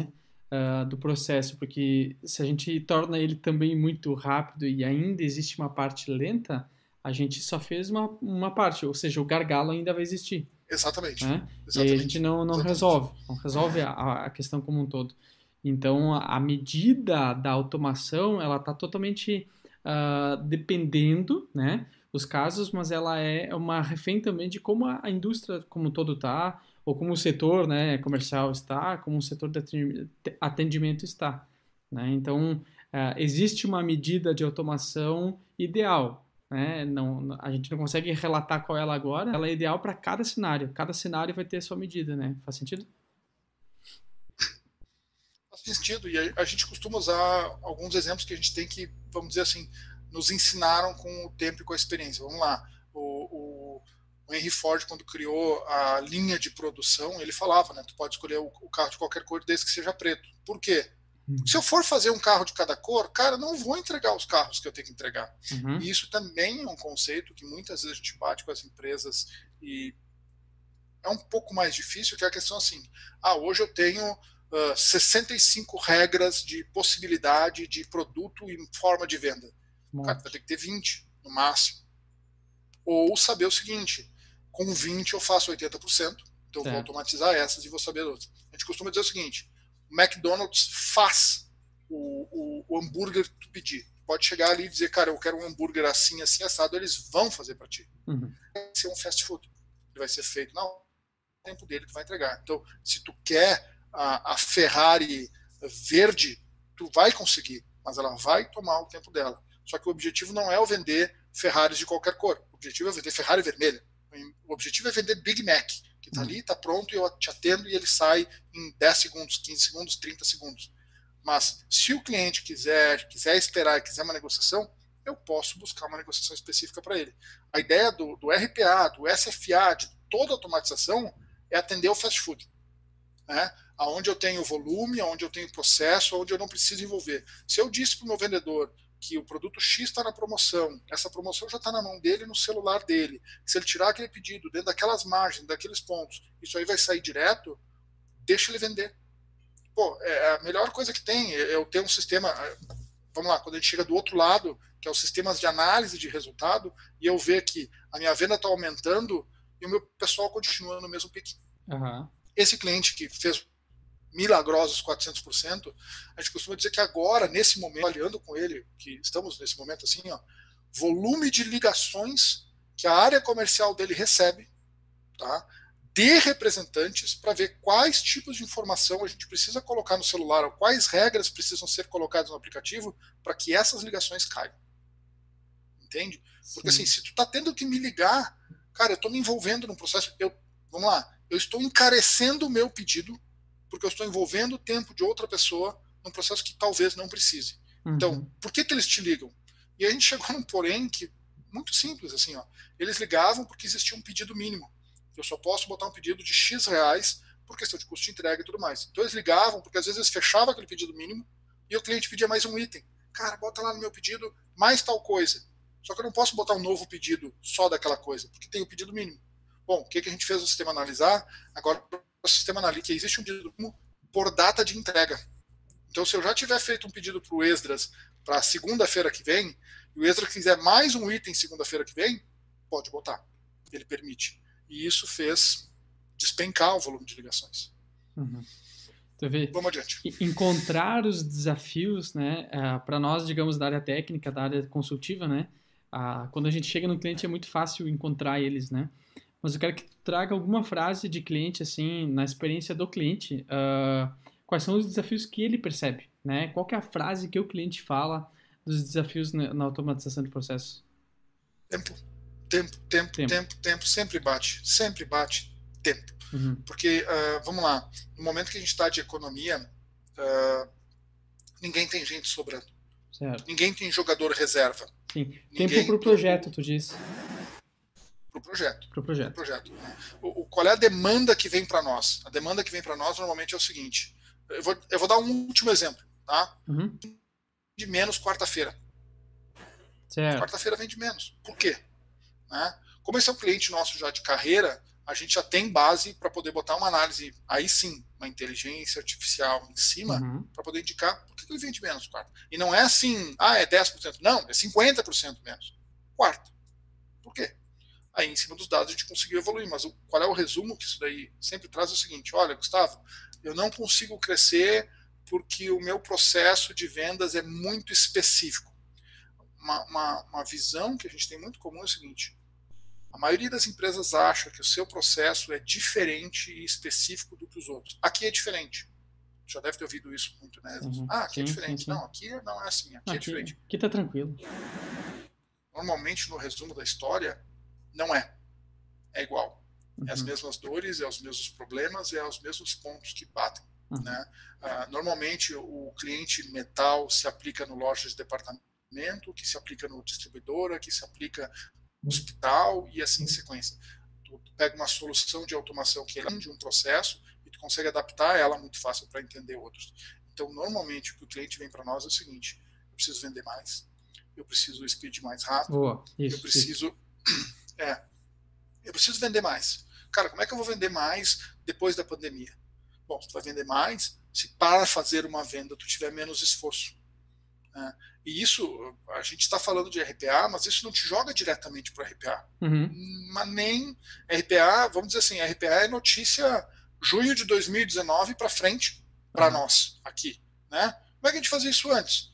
uh, do processo, porque se a gente torna ele também muito rápido e ainda existe uma parte lenta, a gente só fez uma, uma parte, ou seja, o gargalo ainda vai existir. Exatamente. Né? Exatamente. E a gente não, não resolve, não resolve a, a, questão como um todo. Então, a, medida da automação, ela está totalmente uh, dependendo, né, os casos, mas ela é uma refém também de como a, a indústria como um todo está, ou como o setor né, comercial está, como o setor de atendimento está. Né? Então, uh, existe uma medida de automação ideal. Né? Não, a gente não consegue relatar qual é ela agora, ela é ideal para cada cenário. Cada cenário vai ter a sua medida. Né? Faz sentido? Faz sentido. E a, a gente costuma usar alguns exemplos que a gente tem que, vamos dizer assim, nos ensinaram com o tempo e com a experiência. Vamos lá. O, Henry Ford, quando criou a linha de produção, ele falava, né? Tu pode escolher o, carro de qualquer cor desde que seja preto. Por quê? Uhum. Se eu for fazer um carro de cada cor, cara, não vou entregar os carros que eu tenho que entregar. Uhum. E isso também é um conceito que muitas vezes a gente bate com as empresas e é um pouco mais difícil, que é a questão assim, ah, hoje eu tenho uh, 65 regras de possibilidade de produto em forma de venda. Cara, vai ter que ter 20 no máximo. Ou saber o seguinte, com 20 eu faço 80%, então eu vou automatizar essas e vou saber outras. A gente costuma dizer o seguinte: o McDonald's faz o, o, o hambúrguer que tu pedir. Pode chegar ali e dizer, cara, eu quero um hambúrguer assim, assim, assado, eles vão fazer para ti. Uhum. Vai ser um fast food. Ele vai ser feito no tempo dele, tu vai entregar. Então, se tu quer a, a Ferrari verde, tu vai conseguir, mas ela vai tomar o tempo dela. Só que o objetivo não é o vender Ferraris de qualquer cor. O objetivo é vender Ferrari vermelha. O objetivo é vender Big Mac, que está ali, está pronto, e eu te atendo e ele sai em 10 segundos, 15 segundos, 30 segundos. Mas se o cliente quiser, quiser esperar, quiser uma negociação, eu posso buscar uma negociação específica para ele. A ideia do, do, RPA, do SFA, de toda automatização, é atender o fast food. né? Aonde eu tenho volume, aonde eu tenho processo, aonde eu não preciso envolver. Se eu disse para o meu vendedor que o produto X está na promoção, essa promoção já está na mão dele, no celular dele. Se ele tirar aquele pedido dentro daquelas margens, daqueles pontos, isso aí vai sair direto, deixa ele vender. Pô, é a melhor coisa que tem é eu ter um sistema. Vamos lá, quando a gente chega do outro lado, que é os sistemas de análise de resultado, e eu ver que a minha venda está aumentando e o meu pessoal continua no mesmo pique. Uhum. Esse cliente que fez milagrosos 400%, a gente costuma dizer que agora, nesse momento, aliando com ele, que estamos nesse momento assim, ó, volume de ligações que a área comercial dele recebe, tá? de representantes para ver quais tipos de informação a gente precisa colocar no celular, ou quais regras precisam ser colocadas no aplicativo para que essas ligações caiam. Entende? Porque Sim. assim, se tu está tendo que me ligar, cara, eu estou me envolvendo num processo, eu, vamos lá, eu estou encarecendo o meu pedido porque eu estou envolvendo o tempo de outra pessoa num processo que talvez não precise. Uhum. Então, por que, que eles te ligam? E a gente chegou num porém que muito simples assim, ó. Eles ligavam porque existia um pedido mínimo. Eu só posso botar um pedido de X reais por questão de custo de entrega e tudo mais. Então eles ligavam porque às vezes eles fechavam aquele pedido mínimo e o cliente pedia mais um item. Cara, bota lá no meu pedido mais tal coisa. Só que eu não posso botar um novo pedido só daquela coisa, porque tem o pedido mínimo. Bom, o que, que a gente fez o sistema analisar? Agora o sistema que existe um pedido por data de entrega. Então, se eu já tiver feito um pedido para o Esdras para segunda-feira que vem, e o Esdras quiser mais um item segunda-feira que vem, pode botar. Ele permite. E isso fez despencar o volume de ligações. Uhum. Vamos adiante. Encontrar os desafios, né, uh, para nós, digamos, da área técnica, da área consultiva, né, quando a gente chega no cliente é muito fácil encontrar eles, né, mas eu quero que tu traga alguma frase de cliente, assim, na experiência do cliente, uh, quais são os desafios que ele percebe, né? Qual é a frase que o cliente fala dos desafios na, automatização de processos? Tempo, tempo, tempo, tempo, tempo, tempo, sempre bate, sempre bate tempo. Uhum. Porque, uh, vamos lá, no momento que a gente está de economia, uh, ninguém tem gente sobrando. Certo. Ninguém tem jogador reserva. Sim. Tempo para o projeto, tu disse para o projeto. Para o projeto. Pro projeto. O, o, qual é a demanda que vem para nós? A demanda que vem para nós normalmente é o seguinte. Eu vou, eu vou dar um último exemplo. Tá? Uhum. De menos quarta-feira. Quarta-feira vende menos. Por quê? Né? Como esse é um cliente nosso já de carreira, a gente já tem base para poder botar uma análise, aí sim, uma inteligência artificial em cima, uhum. para poder indicar por que ele vende menos quarta. E não é assim, ah, é 10%. Não, é 50% menos. Quarta. Por quê? Aí, em cima dos dados, a gente conseguiu evoluir. Mas o, qual é o resumo que isso daí sempre traz? É o seguinte: olha, Gustavo, eu não consigo crescer porque o meu processo de vendas é muito específico. Uma, uma, uma visão que a gente tem muito comum é o seguinte: a maioria das empresas acha que o seu processo é diferente e específico do que os outros. Aqui é diferente. Já deve ter ouvido isso muito, né? Uhum, ah, aqui é sim, é diferente. Sim, sim. Não, aqui não é assim, aqui, é aqui é diferente. Aqui tá tranquilo. Normalmente, no resumo da história, não é. É igual. Uhum. É as uhum. mesmas dores, é os mesmos problemas, é os mesmos pontos que batem. Uhum. Né? Ah, normalmente o cliente metal se aplica no loja de departamento, que se aplica no distribuidora, que se aplica no hospital e assim em sequência. Tu, tu pega uma solução de automação que é de um processo e tu consegue adaptar ela muito fácil para entender outros. Então, normalmente o que o cliente vem para nós é o seguinte: eu preciso vender mais, eu preciso speed mais rápido, Boa, isso, eu preciso isso é, eu preciso vender mais. Cara, como é que eu vou vender mais depois da pandemia? Bom, tu vai vender mais se para fazer uma venda tu tiver menos esforço. Né? E isso, a gente está falando de RPA, mas isso não te joga diretamente para RPA. Uhum. Mas nem RPA, vamos dizer assim, RPA é notícia junho de 2019 para frente para uhum. nós aqui. Né? Como é que a gente fazia isso antes?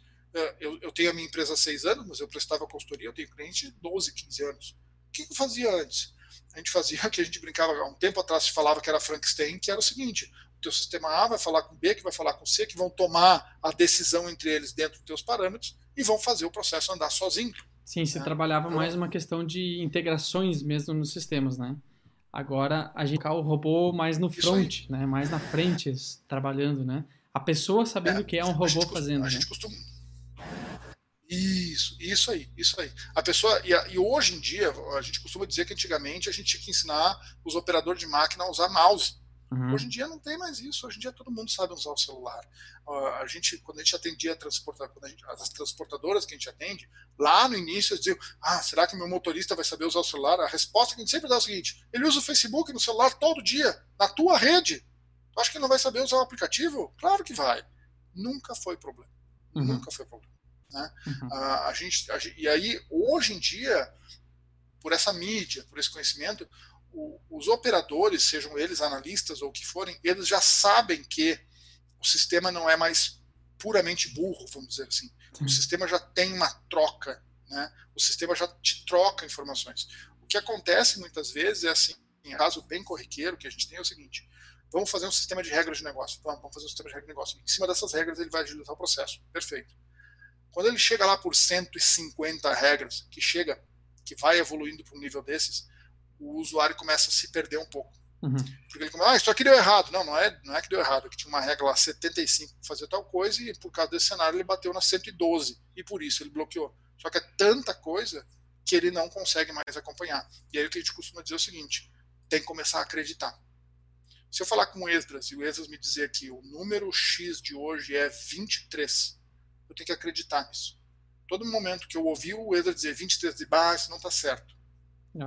Eu, eu, tenho a minha empresa há seis anos, mas eu prestava consultoria, eu tenho cliente de 12, 15 anos. O que eu fazia antes? A gente fazia que a gente brincava há um tempo atrás, se falava que era Frankenstein, que era o seguinte: o teu sistema A vai falar com B, que vai falar com C, que vão tomar a decisão entre eles dentro dos teus parâmetros e vão fazer o processo andar sozinho. Sim, se né? trabalhava então, mais uma questão de integrações mesmo nos sistemas, né? Agora a gente o robô mais no front, né? Mais na frente, trabalhando, né? A pessoa sabendo é, que é um robô fazendo. A né? gente costuma isso, isso aí, isso aí. A pessoa e, a, e, hoje em dia a gente costuma dizer que antigamente a gente tinha que ensinar os operadores de máquina a usar mouse, Uhum. Hoje em dia não tem mais isso. Hoje em dia todo mundo sabe usar o celular. A gente, quando a gente atendia transportador, gente, as transportadoras que a gente atende, lá no início eles diziam: Ah, será que meu motorista vai saber usar o celular? A resposta que a gente sempre dá é o seguinte: ele usa o Facebook no celular todo dia, na tua rede. Tu acha que ele não vai saber usar o aplicativo? Claro que vai. Nunca foi problema. Uhum. Nunca foi problema. Né? Uhum. Uh, a, gente, a e aí, hoje em dia, por essa mídia, por esse conhecimento, o, os operadores, sejam eles analistas ou o que forem, eles já sabem que o sistema não é mais puramente burro, vamos dizer assim. O sistema já tem uma troca, né? O sistema já te troca informações. O que acontece muitas vezes é assim, em caso bem corriqueiro que a gente tem é o seguinte: vamos fazer um sistema de regras de negócio. Vamos, vamos fazer um sistema de regras de negócio. Em cima dessas regras ele vai agilizar o processo. Perfeito. Quando ele chega lá por 150 regras, que chega, que vai evoluindo para um nível desses, o usuário começa a se perder um pouco. Uhum. Porque ele começa, ah, isso aqui deu errado. Não, não é, não é que deu errado, é que tinha uma regra lá 75 para fazer tal coisa e por causa desse cenário ele bateu na 112 e por isso ele bloqueou. Só que é tanta coisa que ele não consegue mais acompanhar. E aí o que a gente costuma dizer é o seguinte: tem que começar a acreditar. Se eu falar com o Esdras e o Esdras me dizer que o número X de hoje é 23, eu tenho que acreditar nisso. Todo momento que eu ouvi o Esdras dizer 23, de isso não está certo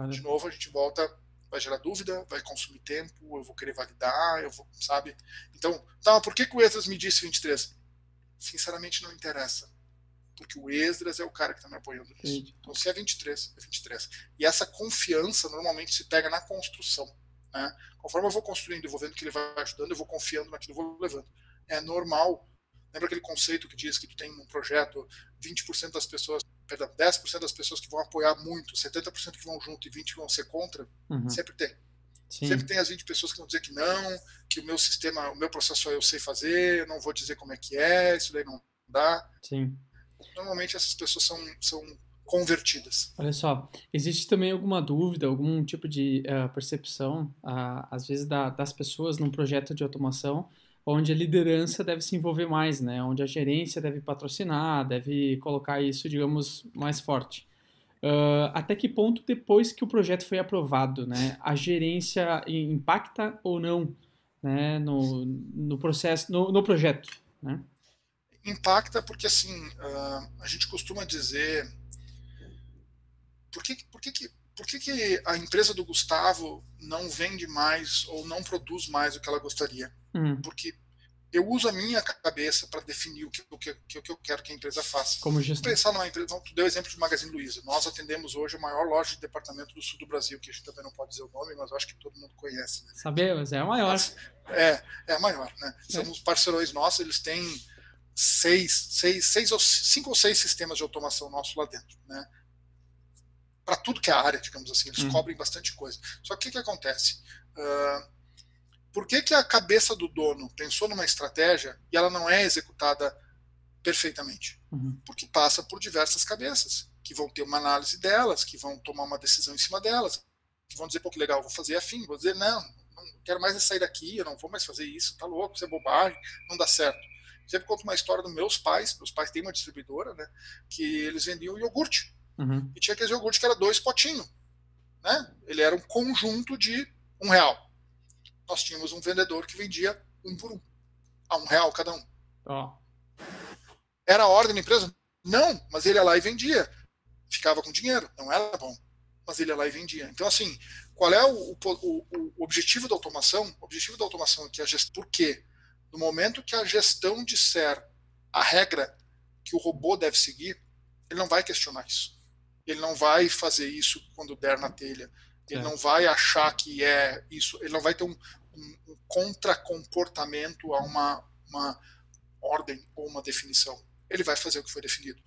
de novo, a gente volta, vai gerar dúvida, vai consumir tempo, eu vou querer validar, eu vou, sabe? Então, tá, por que, que o Esdras me disse 23? Sinceramente, não interessa. Porque o Esdras é o cara que está me apoiando nisso. Então, se é 23, é 23. E essa confiança normalmente se pega na construção. Né? Conforme eu vou construindo, eu vou vendo que ele vai ajudando, eu vou confiando naquilo, eu vou levando. É normal. Lembra aquele conceito que diz que tu tem um projeto, 20% das pessoas perdão, 10% das pessoas que vão apoiar muito, 70% que vão junto e 20% que vão ser contra, uhum. sempre tem. Sim. Sempre tem as 20 pessoas que vão dizer que não, que o meu sistema, o meu processo eu sei fazer, eu não vou dizer como é que é, isso daí não dá. Sim. Normalmente essas pessoas são, são convertidas. Olha só, existe também alguma dúvida, algum tipo de uh, percepção, uh, às vezes, da, das pessoas num projeto de automação, onde a liderança deve se envolver mais, né? Onde a gerência deve patrocinar, deve colocar isso, digamos, mais forte. Uh, até que ponto depois que o projeto foi aprovado, né, a gerência impacta ou não, né, no, no processo, no, no projeto, né? Impacta porque assim uh, a gente costuma dizer por que, por que, que por que, que a empresa do Gustavo não vende mais ou não produz mais o que ela gostaria? Hum. Porque eu uso a minha cabeça para definir o que, o, que, o que eu quero que a empresa faça. Como gestor. Pensar numa empresa, tu deu o exemplo de Magazine Luiza. Nós atendemos hoje a maior loja de departamento do sul do Brasil, que a gente também não pode dizer o nome, mas acho que todo mundo conhece. Né? Sabemos, é a maior. é, é a maior. Né? É. Somos parceirões nossos, eles têm seis, seis, seis ou cinco ou seis sistemas de automação nossos lá dentro. Né? Para tudo que é área, digamos assim, eles hum. cobrem bastante coisa. Só que o que, que acontece? Uh, por que, que a cabeça do dono pensou numa estratégia e ela não é executada perfeitamente? Uhum. Porque passa por diversas cabeças, que vão ter uma análise delas, que vão tomar uma decisão em cima delas, que vão dizer, pô, que legal, vou fazer afim, vou dizer, não, não quero mais é sair daqui, eu não vou mais fazer isso, tá louco, isso é bobagem, não dá certo. Sempre conto uma história dos meus pais, meus pais têm uma distribuidora, né, que eles vendiam iogurte. Uhum. E tinha aquele iogurte que era dois potinhos. Né? Ele era um conjunto de um real nós tínhamos um vendedor que vendia um por um, a um real cada um. Oh. Era a ordem da empresa? Não, mas ele ia lá e vendia. Ficava com dinheiro, não era bom, mas ele ia lá e vendia. Então, assim, qual é o, o, o objetivo da automação? O objetivo da automação é que a gestão. Por quê? No momento que a gestão disser a regra que o robô deve seguir, ele não vai questionar isso. Ele não vai fazer isso quando der na telha. Ele é. não vai achar que é isso, ele não vai ter um, um, um contracomportamento a uma, uma ordem ou uma definição. Ele vai fazer o que foi definido.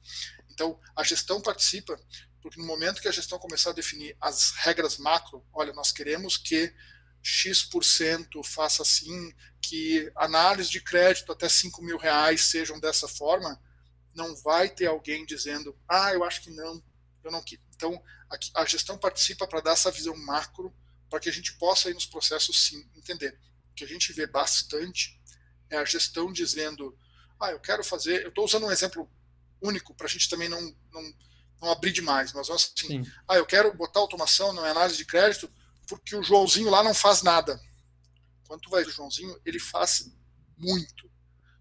Então, a gestão participa, porque no momento que a gestão começar a definir as regras macro, olha, nós queremos que X% faça assim, que análise de crédito até 5 mil reais sejam dessa forma, não vai ter alguém dizendo, ah, eu acho que não, eu não. Então, a, a gestão participa para dar essa visão macro, para que a gente possa, aí nos processos, sim, entender. O que a gente vê bastante é a gestão dizendo, ah, eu quero fazer, eu estou usando um exemplo único para a gente também não, não, não abrir demais, mas assim, sim. ah, eu quero botar automação na análise de crédito porque o Joãozinho lá não faz nada. Quando tu vai o Joãozinho, ele faz muito.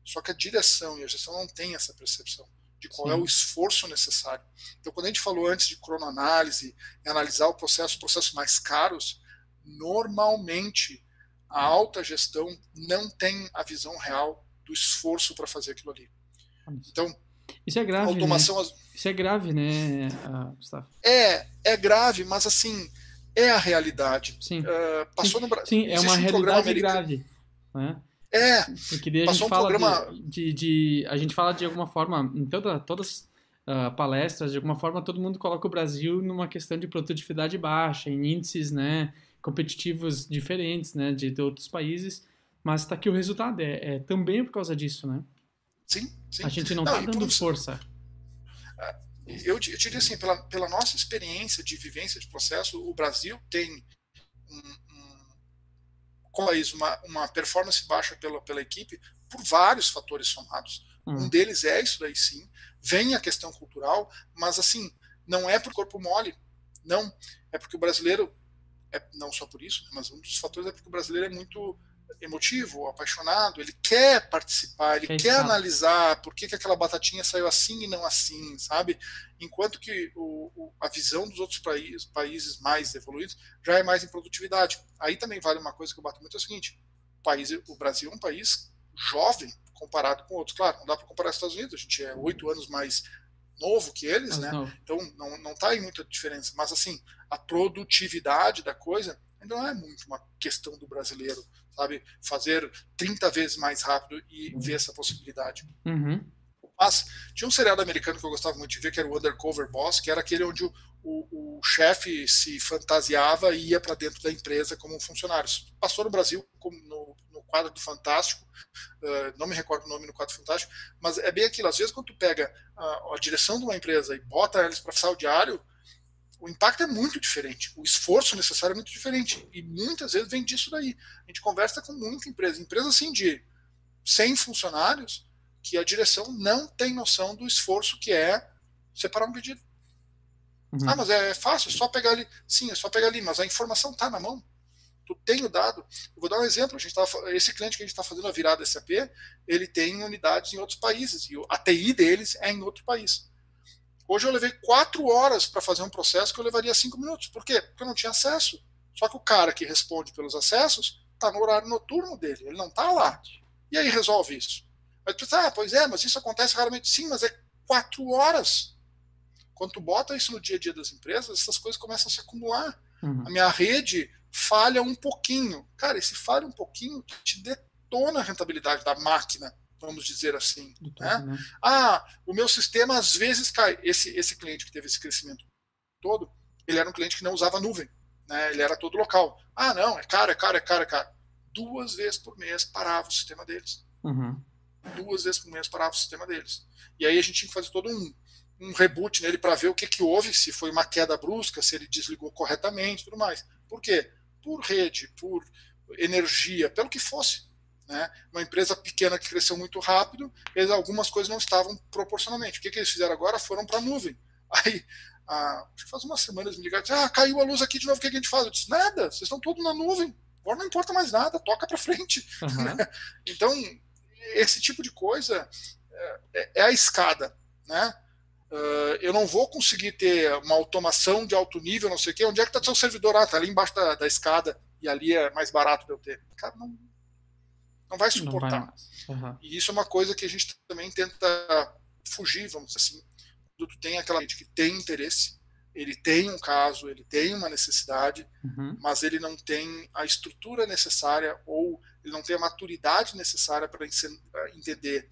Só que a direção e a gestão não tem essa percepção de qual Sim. é o esforço necessário. Então, quando a gente falou antes de cronoanálise analisar o processo, processos mais caros, normalmente a alta gestão não tem a visão real do esforço para fazer aquilo ali. Então, isso é grave. Automação, né? Isso é grave, né, Gustavo? É, é grave, mas assim, é a realidade. Sim. Uh, passou sim, no Sim, é uma um realidade grave. Né? É. Porque daí a gente um fala programa... de, de, de, A gente fala de alguma forma, em toda, todas uh, palestras, de alguma forma todo mundo coloca o Brasil numa questão de produtividade baixa, em índices né, competitivos diferentes né, de, de outros países, mas está aqui o resultado, é, é, também por causa disso, né? Sim, sim. A gente não está dando força. É, eu, eu diria assim, pela, pela nossa experiência de vivência de processo, o Brasil tem um, um, uma, uma performance baixa pela, pela equipe por vários fatores somados. Um deles é isso daí sim. Vem a questão cultural, mas assim, não é por corpo mole. Não. É porque o brasileiro, é, não só por isso, mas um dos fatores é porque o brasileiro é muito emotivo, apaixonado, ele quer participar, ele quer, quer analisar por que, que aquela batatinha saiu assim e não assim, sabe? Enquanto que o, o, a visão dos outros países, países mais evoluídos já é mais em produtividade. Aí também vale uma coisa que eu bato muito é o seguinte: o, país, o Brasil é um país jovem comparado com outros. Claro, não dá para comparar com os Estados Unidos, a gente é oito anos mais novo que eles, né? Então não, não tá aí muita diferença. Mas assim, a produtividade da coisa ainda não é muito uma questão do brasileiro, sabe? Fazer 30 vezes mais rápido e uhum. ver essa possibilidade. Uhum. Mas tinha um seriado americano que eu gostava muito de ver, que era o Undercover Boss, que era aquele onde o, o, o chefe se fantasiava e ia para dentro da empresa como funcionário. Passou no Brasil no, no quadro do Fantástico, uh, não me recordo o nome no quadro Fantástico, mas é bem aquilo. Às vezes, quando tu pega a, a direção de uma empresa e bota eles para o diário, o impacto é muito diferente, o esforço necessário é muito diferente. E muitas vezes vem disso daí. A gente conversa com muita empresa, empresa assim de 100 funcionários, que a direção não tem noção do esforço que é separar um pedido. Uhum. Ah, mas é fácil, é só pegar ali. Sim, é só pegar ali, mas a informação está na mão. Tu tem o dado. Eu vou dar um exemplo. A gente tava, esse cliente que a gente está fazendo a virada SAP, ele tem unidades em outros países e a TI deles é em outro país. Hoje eu levei quatro horas para fazer um processo que eu levaria cinco minutos. Por quê? Porque eu não tinha acesso. Só que o cara que responde pelos acessos está no horário noturno dele, ele não está lá. E aí resolve isso. Mas tu ah, pois é, mas isso acontece raramente. Sim, mas é quatro horas. Quando tu bota isso no dia a dia das empresas, essas coisas começam a se acumular. Uhum. A minha rede falha um pouquinho. Cara, esse falha um pouquinho te detona a rentabilidade da máquina vamos dizer assim. né? né? Ah, o meu sistema às vezes cai. Esse, esse cliente que teve esse crescimento todo, ele era um cliente que não usava nuvem, né? ele era todo local. Ah, não, é caro, é caro, é caro, é caro. Duas vezes por mês parava o sistema deles. Uhum. Duas vezes por mês parava o sistema deles. E aí a gente tinha que fazer todo um, um reboot nele para ver o que, que houve, se foi uma queda brusca, se ele desligou corretamente tudo mais. Por quê? Por rede, por energia, pelo que fosse. Né? Uma empresa pequena que cresceu muito rápido, eles, algumas coisas não estavam proporcionalmente. O que, que eles fizeram agora? Foram para a nuvem. Aí, acho que faz umas semanas me ligaram, ah, caiu a luz aqui de novo, o que, que a gente faz? Eu disse, nada, vocês estão todos na nuvem, agora não importa mais nada, toca para frente. Uhum. então, esse tipo de coisa é, é a escada, né? Uh, eu não vou conseguir ter uma automação de alto nível, não sei o quê. Onde é que está seu servidor? Ah, está ali embaixo da, da, escada e ali é mais barato de eu ter. Cara, não, não vai suportar. Não vai uhum. E isso é uma coisa que a gente também tenta fugir, vamos dizer assim. Quando tu tem aquela gente que tem interesse, ele tem um caso, ele tem uma necessidade, uhum. mas ele não tem a estrutura necessária ou ele não tem a maturidade necessária para entender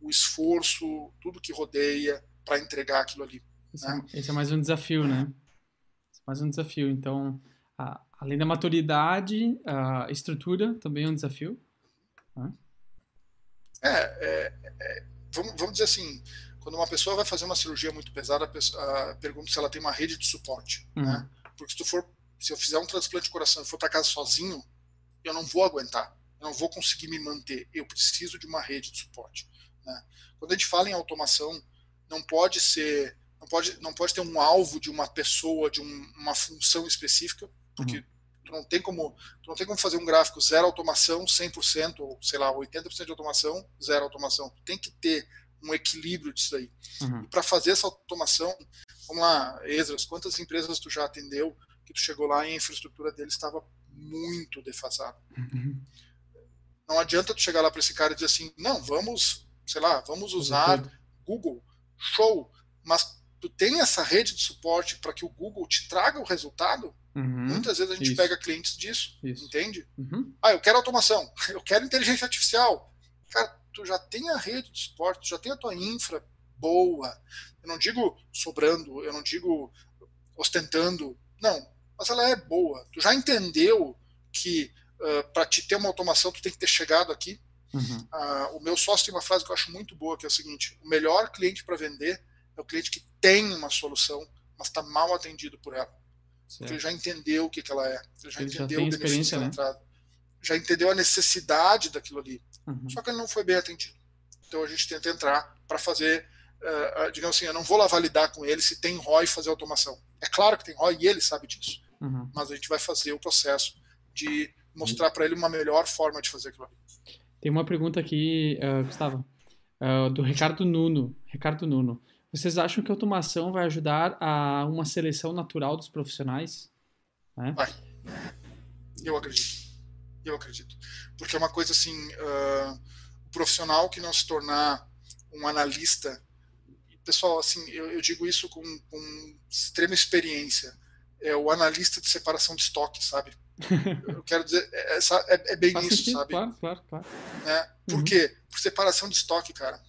o esforço, tudo que rodeia para entregar aquilo ali. Esse, né? é, esse, é, mais um desafio, né? É mais um desafio. Então, a, além da maturidade, a estrutura também é um desafio. É, é, é, vamos, vamos dizer assim, quando uma pessoa vai fazer uma cirurgia muito pesada, a, pessoa, a pergunta se ela tem uma rede de suporte, uhum. né? Porque se tu for, se eu fizer um transplante de coração e for para casa sozinho, eu não vou aguentar, eu não vou conseguir me manter, eu preciso de uma rede de suporte. Né? Quando a gente fala em automação, não pode ser, não pode, não pode ter um alvo de uma pessoa, de um, uma função específica, porque uhum Tu não tem como, tu não tem como fazer um gráfico zero automação, 100% ou sei lá, 80% de automação, zero automação. Tu tem que ter um equilíbrio disso aí. Uhum. Para fazer essa automação, vamos lá, Esdras, quantas empresas tu já atendeu que tu chegou lá e a infraestrutura deles estava muito defasada? Uhum. Não adianta tu chegar lá para esse cara e dizer assim, não, vamos, sei lá, vamos usar Google, show, mas tu tem essa rede de suporte para que o Google te traga o resultado, uhum, muitas vezes a gente isso. pega clientes disso, isso. entende? Uhum. Ah, eu quero automação, eu quero inteligência artificial. Cara, tu já tem a rede de suporte, tu já tem a tua infra boa. Eu não digo sobrando, eu não digo ostentando, não, mas ela é boa. Tu já entendeu que uh, para te ter uma automação tu tem que ter chegado aqui. Uhum. Uh, o meu sócio tem uma frase que eu acho muito boa, que é o seguinte: o melhor cliente para vender é o cliente que tem uma solução, mas está mal atendido por ela. Certo. Porque ele já entendeu o que, que ela é, ele já ele entendeu já o benefício né? entrada, já entendeu a necessidade daquilo ali. Uhum. Só que ele não foi bem atendido. Então a gente tenta entrar para fazer, uh, digamos assim, eu não vou lá validar com ele se tem ROI fazer automação. É claro que tem ROI e ele sabe disso. Uhum. Mas a gente vai fazer o processo de mostrar para ele uma melhor forma de fazer aquilo ali. Tem uma pergunta aqui, uh, Gustavo, uh, do Ricardo Nuno. Ricardo Nuno. Vocês acham que a automação vai ajudar a uma seleção natural dos profissionais? Né? Vai. Eu acredito. Eu acredito. Porque é uma coisa assim, uh, o profissional que não se tornar um analista, pessoal, assim, eu, eu digo isso com, com, extrema experiência, é o analista de separação de estoque, sabe? Eu quero dizer, é, é, é bem Faz isso, sentido, sabe? Claro, claro, claro. Né? Por uhum. quê? Por separação de estoque, cara.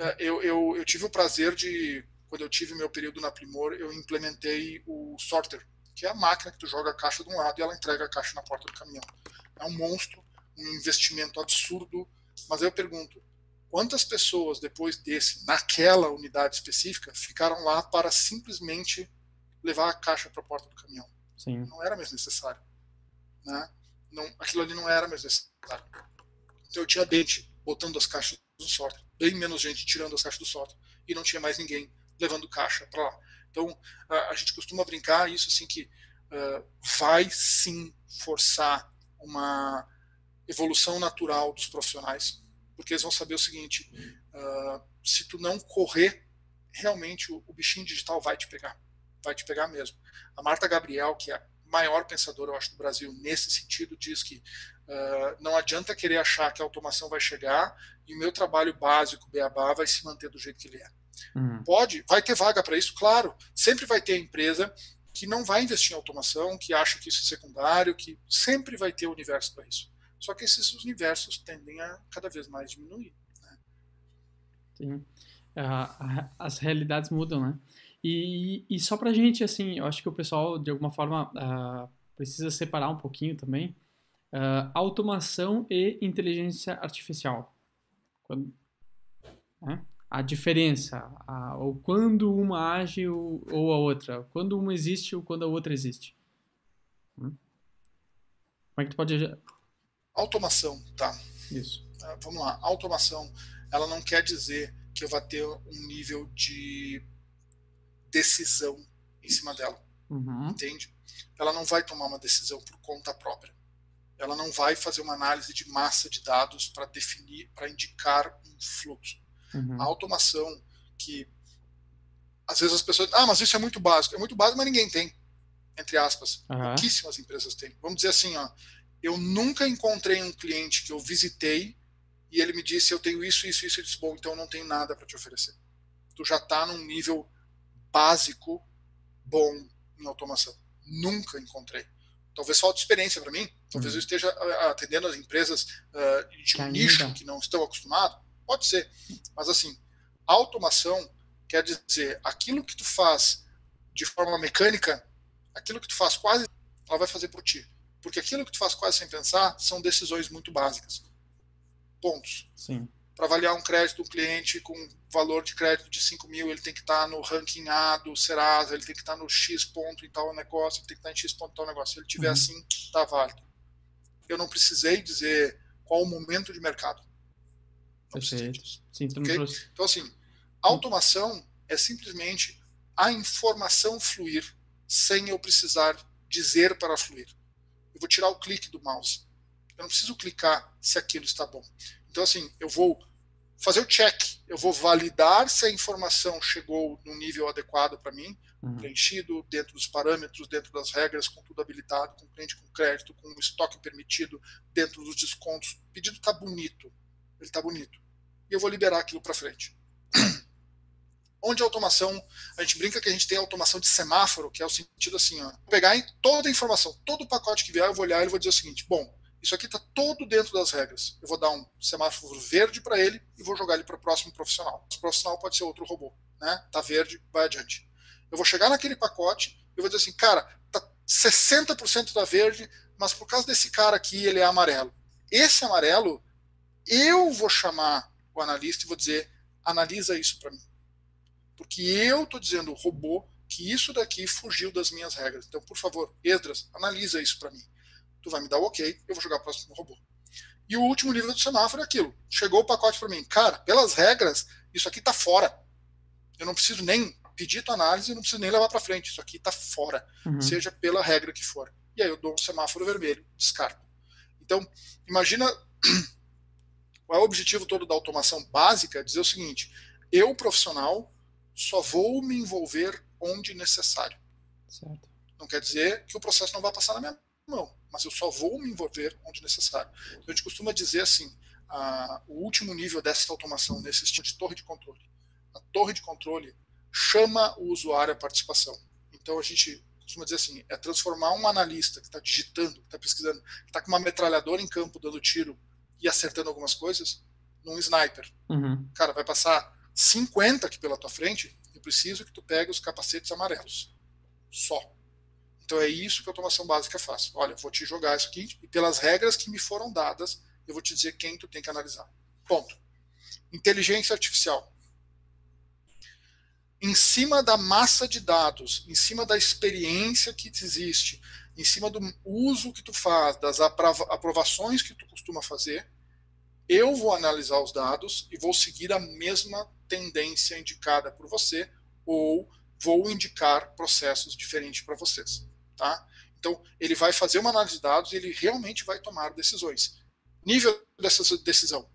É, eu, eu, eu tive o prazer de, quando eu tive meu período na Primor, eu implementei o sorter, que é a máquina que tu joga a caixa de um lado e ela entrega a caixa na porta do caminhão. É um monstro, um investimento absurdo, mas eu pergunto, quantas pessoas depois desse, naquela unidade específica, ficaram lá para simplesmente levar a caixa para a porta do caminhão? Sim. Não era mais necessário. Né? Não, aquilo ali não era mais necessário. Então eu tinha dente botando as caixas no sorter bem menos gente tirando as caixas do sótão e não tinha mais ninguém levando caixa para lá. Então a, a, gente costuma brincar isso assim que uh, vai sim forçar uma evolução natural dos profissionais, porque eles vão saber o seguinte: uh, se tu não correr, realmente o, o, bichinho digital vai te pegar, vai te pegar mesmo. A Marta Gabriel, que é a maior pensadora, eu acho, do Brasil nesse sentido, diz que uh, não adianta querer achar que a automação vai chegar e o meu trabalho básico, beabá, vai se manter do jeito que ele é. Uhum. Pode, vai ter vaga para isso, claro. Sempre vai ter empresa que não vai investir em automação, que acha que isso é secundário, que sempre vai ter universo para isso. Só que esses universos tendem a cada vez mais diminuir. Né? Sim. Uh, as realidades mudam, né? E, e só para gente, assim, eu acho que o pessoal, de alguma forma, uh, precisa separar um pouquinho também uh, automação e inteligência artificial. Quando, né? A diferença, a, ou quando uma age ou, ou, a outra, quando uma existe ou quando a outra existe. Hum? Como é que tu pode... Automação, tá. Isso. Uh, vamos lá, automação, ela não quer dizer que eu vá ter um nível de decisão em cima dela. Uhum. Entende? Ela não vai tomar uma decisão por conta própria ela não vai fazer uma análise de massa de dados para definir, para indicar um fluxo. Uhum. A automação que às vezes as pessoas, ah, mas isso é muito básico. É muito básico, mas ninguém tem, entre aspas. Uhum. Pouquíssimas empresas têm. Vamos dizer assim, ó, eu nunca encontrei um cliente que eu visitei e ele me disse, eu tenho isso, isso, isso, eu disse, bom, então eu não tenho nada para te oferecer. Tu já está num nível básico bom em automação. Nunca encontrei. Talvez falte experiência para mim, talvez uhum. eu esteja atendendo as empresas uh, de um nicho que não estão acostumados, pode ser. Mas assim, automação quer dizer aquilo que tu faz de forma mecânica, aquilo que tu faz quase, ela vai fazer por ti. Porque aquilo que tu faz quase sem pensar são decisões muito básicas. Pontos. Sim para avaliar um crédito, um cliente com valor de crédito de 5 mil, ele tem que estar tá no ranking A do Serasa, ele tem que estar tá no X ponto em tal negócio, ele tem que estar tá em X ponto em tal negócio. Se ele tiver uhum. assim, está válido. Eu não precisei dizer qual o momento de mercado. Não Perfeito. Sim, okay? Então, assim, automação é simplesmente a informação fluir sem eu precisar dizer para fluir. eu vou tirar o clique do mouse. Eu não preciso clicar se aquilo está bom. Então, assim, eu vou fazer o check, eu vou validar se a informação chegou no nível adequado para mim, uhum. preenchido dentro dos parâmetros, dentro das regras, com tudo habilitado, com cliente com crédito, com o estoque permitido, dentro dos descontos. O pedido está bonito, ele está bonito. E eu vou liberar aquilo para frente. Onde a automação, a gente brinca que a gente tem a automação de semáforo, que é o sentido assim, ó, vou pegar em toda a informação, todo o pacote que vier, eu vou olhar e vou dizer o seguinte, bom, isso aqui está todo dentro das regras. Eu vou dar um semáforo verde para ele e vou jogar ele para o próximo profissional. O profissional pode ser outro robô, né? Tá verde, vai adiante. Eu vou chegar naquele pacote e vou dizer assim, cara, tá 60% da verde, mas por causa desse cara aqui ele é amarelo. Esse amarelo, eu vou chamar o analista e vou dizer, analisa isso para mim porque eu estou dizendo, robô, que isso daqui fugiu das minhas regras. Então, por favor, Esdras, analisa isso para mim. Tu vai me dar o ok, eu vou jogar o próximo robô. E o último nível do semáforo é aquilo. Chegou o pacote para mim. Cara, pelas regras, isso aqui está fora. Eu não preciso nem pedir tua análise, não preciso nem levar para frente. Isso aqui está fora, uhum. seja pela regra que for. E aí eu dou um semáforo vermelho, descarto. Então, imagina qual é o objetivo todo da automação básica, dizer o seguinte: eu, profissional, só vou me envolver onde necessário. Certo. Não quer dizer que o processo não vai passar na minha mão, mas eu só vou me envolver onde necessário. Então, a gente costuma dizer assim, a, o último nível dessa automação, nesse estilo de torre de controle. A torre de controle chama o usuário à participação. Então, a gente costuma dizer assim, é transformar um analista que está digitando, que está pesquisando, que está com uma metralhadora em campo dando tiro e acertando algumas coisas, num sniper. Uhum. Cara, vai passar 50 aqui pela tua frente, eu preciso que tu pegue os capacetes amarelos. Só. Então é isso que a automação básica faz. Olha, vou te jogar isso aqui e pelas regras que me foram dadas, eu vou te dizer quem tu tem que analisar. Ponto. Inteligência artificial. Em cima da massa de dados, em cima da experiência que existe, em cima do uso que tu faz, das aprovações que tu costuma fazer, eu vou analisar os dados e vou seguir a mesma tendência indicada por você ou vou indicar processos diferentes para vocês, tá? Então, ele vai fazer uma análise de dados e ele realmente vai tomar decisões. Nível dessa decisão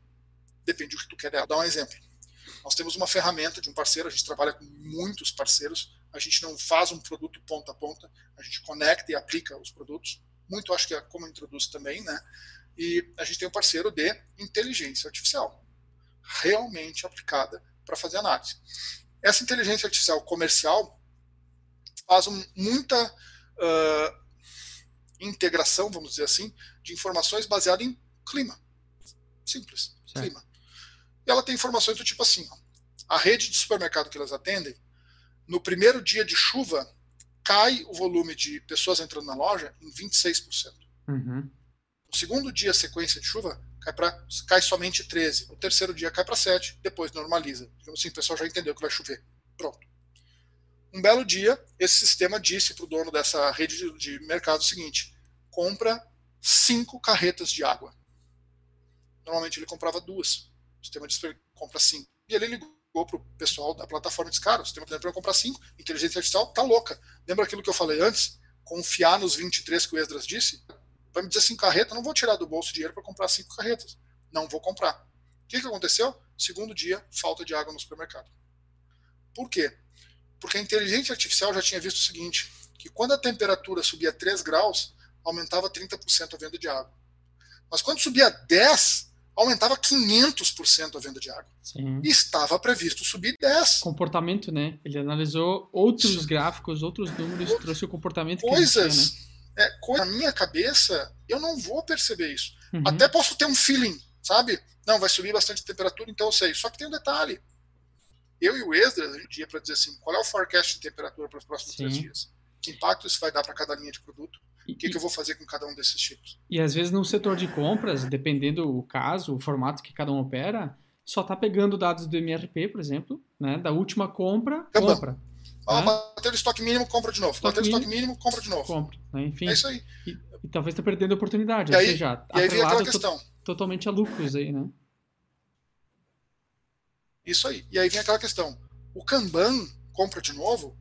depende do que tu quer dela. Dá um exemplo. Nós temos uma ferramenta de um parceiro, a gente trabalha com muitos parceiros, a gente não faz um produto ponta a ponta, a gente conecta e aplica os produtos. Muito acho que é como introduz também, né? E a gente tem um parceiro de inteligência artificial, realmente aplicada para fazer análise. Essa inteligência artificial comercial faz um, muita uh, integração, vamos dizer assim, de informações baseada em clima. Simples, certo. clima. E ela tem informações do tipo assim: ó, a rede de supermercado que elas atendem, no primeiro dia de chuva, cai o volume de pessoas entrando na loja em 26%. Uhum. No segundo dia, sequência de chuva, cai, pra, cai somente 13. No terceiro dia cai para 7, depois normaliza. Digamos assim, o pessoal já entendeu que vai chover. Pronto. Um belo dia, esse sistema disse para o dono dessa rede de, mercado o seguinte: compra cinco carretas de água. Normalmente ele comprava duas. O sistema disse para compra cinco. E ele ligou para o pessoal da plataforma e disse: cara, o sistema está para comprar cinco. Inteligência artificial tá louca. Lembra aquilo que eu falei antes? Confiar nos 23 que o Esdras disse? vai me dizer cinco carretas, não vou tirar do bolso dinheiro para comprar cinco carretas. Não vou comprar. O que, que aconteceu? Segundo dia, falta de água no supermercado. Por quê? Porque a inteligência artificial já tinha visto o seguinte, que quando a temperatura subia 3 graus, aumentava 30% a venda de água. Mas quando subia 10, aumentava 500% a venda de água. Sim. E estava previsto subir 10. Comportamento, né? Ele analisou outros Sim. gráficos, outros números, trouxe o comportamento Coisas, que existia, né? é, coisa na minha cabeça, eu não vou perceber isso. Uhum. Até posso ter um feeling, sabe? Não, vai subir bastante a temperatura, então eu sei. Só que tem um detalhe. Eu e o Esdras, a gente dia para dizer assim, qual é o forecast de temperatura para os próximos Sim. três dias? Que impacto isso vai dar para cada linha de produto? O que, que, eu vou fazer com cada um desses tipos? E às vezes no setor de compras, dependendo o caso, o formato que cada um opera, só está pegando dados do MRP, por exemplo, né, da última compra, compra. Ah, bateu o estoque mínimo, compra de novo. Estoque bateu o estoque mínimo, compra de novo. Compra. Né? Enfim. É isso aí. E, e talvez está perdendo a oportunidade. E aí, seja, e aí vem aquela questão. To totalmente a lucros aí, né? Isso aí. E aí vem aquela questão. O Kanban, compra de novo,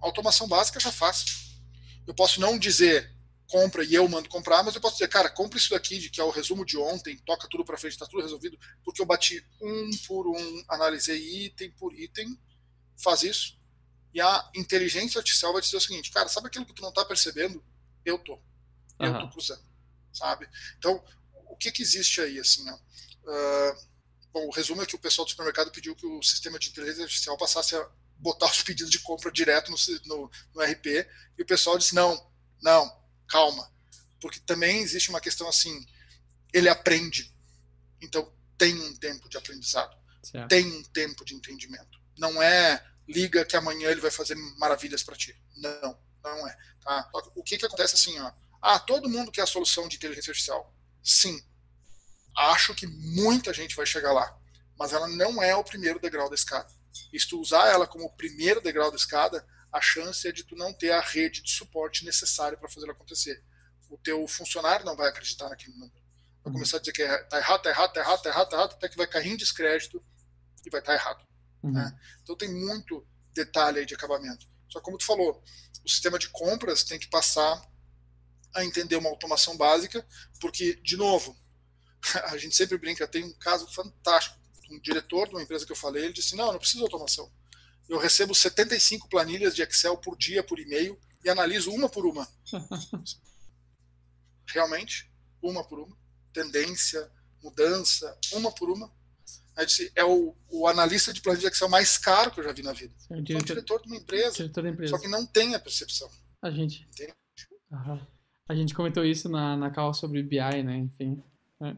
automação básica já faz. Eu posso não dizer compra e eu mando comprar, mas eu posso dizer, cara, compra isso daqui, que é o resumo de ontem, toca tudo para frente, está tudo resolvido, porque eu bati um por um, analisei item por item, faz isso. E a inteligência artificial vai dizer o seguinte, cara, sabe aquilo que tu não está percebendo? Eu tô. Eu uhum. tô cruzando, sabe? Então, o que que existe aí, assim, ó? Uh, bom, o resumo é que o pessoal do supermercado pediu que o sistema de inteligência artificial passasse a botar os pedidos de compra direto no, no, no RP, e o pessoal disse, não, não, calma. Porque também existe uma questão assim, ele aprende. Então tem um tempo de aprendizado. Certo. Tem um tempo de entendimento. Não é liga que amanhã ele vai fazer maravilhas para ti. Não, não é. Tá? O que, que acontece assim, ó? Ah, todo mundo quer a solução de inteligência artificial. Sim. Acho que muita gente vai chegar lá. Mas ela não é o primeiro degrau da escada. E se tu usar ela como o primeiro degrau da escada, a chance é de tu não ter a rede de suporte necessária para fazer acontecer. O teu funcionário não vai acreditar naquele número. Vai uhum. começar a dizer que é, tá errado, tá errado, tá errado, tá errado, tá errado, até que vai cair em descrédito e vai estar tá errado. Uhum. Né? Então tem muito detalhe aí de acabamento. Só como tu falou, o sistema de compras tem que passar a entender uma automação básica, porque, de novo, a gente sempre brinca, tem um caso fantástico. Um diretor de uma empresa que eu falei, ele disse, não, não precisa de automação eu recebo 75 planilhas de Excel por dia, por e-mail, e analiso uma por uma. Realmente, uma por uma. Tendência, mudança, uma por uma. É o, o analista de planilha de Excel mais caro que eu já vi na vida. É o diretor, diretor de uma empresa, diretor empresa, Só que não tem a percepção. A gente. A gente comentou isso na, na call sobre BI, né? Enfim. É.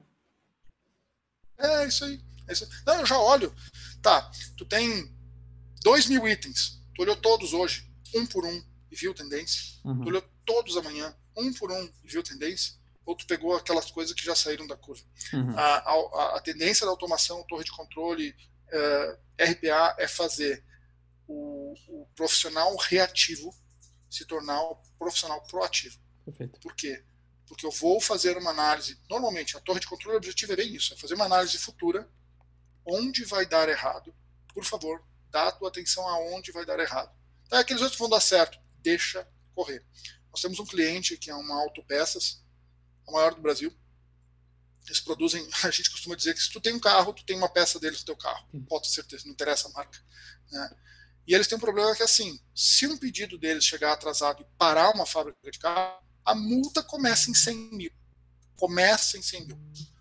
é isso aí. É isso aí. Não, eu já olho. Tá, tu tem 2 mil itens. Tu olhou todos hoje, um por um, e viu tendência. Uhum. Tu olhou todos amanhã, um por um, e viu tendência. Ou tu pegou aquelas coisas que já saíram da curva. Uhum. A, a, a, tendência da automação, torre de controle, uh, eh, RPA, é fazer o, o, profissional reativo se tornar o profissional proativo. Perfeito. Por quê? Porque eu vou fazer uma análise. Normalmente, a torre de controle, o objetivo é bem isso: é fazer uma análise futura, onde vai dar errado. Por favor, dá a tua atenção aonde vai dar errado. Tá, aqueles outros vão dar certo, deixa correr. Nós temos um cliente que é uma autopeças, a maior do Brasil. Eles produzem, a gente costuma dizer que se tu tem um carro, tu tem uma peça deles no teu carro. Pode ter certeza, não interessa a marca. Né? E eles têm um problema que é assim, se um pedido deles chegar atrasado e parar uma fábrica de carro, a multa começa em 100 mil. Começa em 100 mil.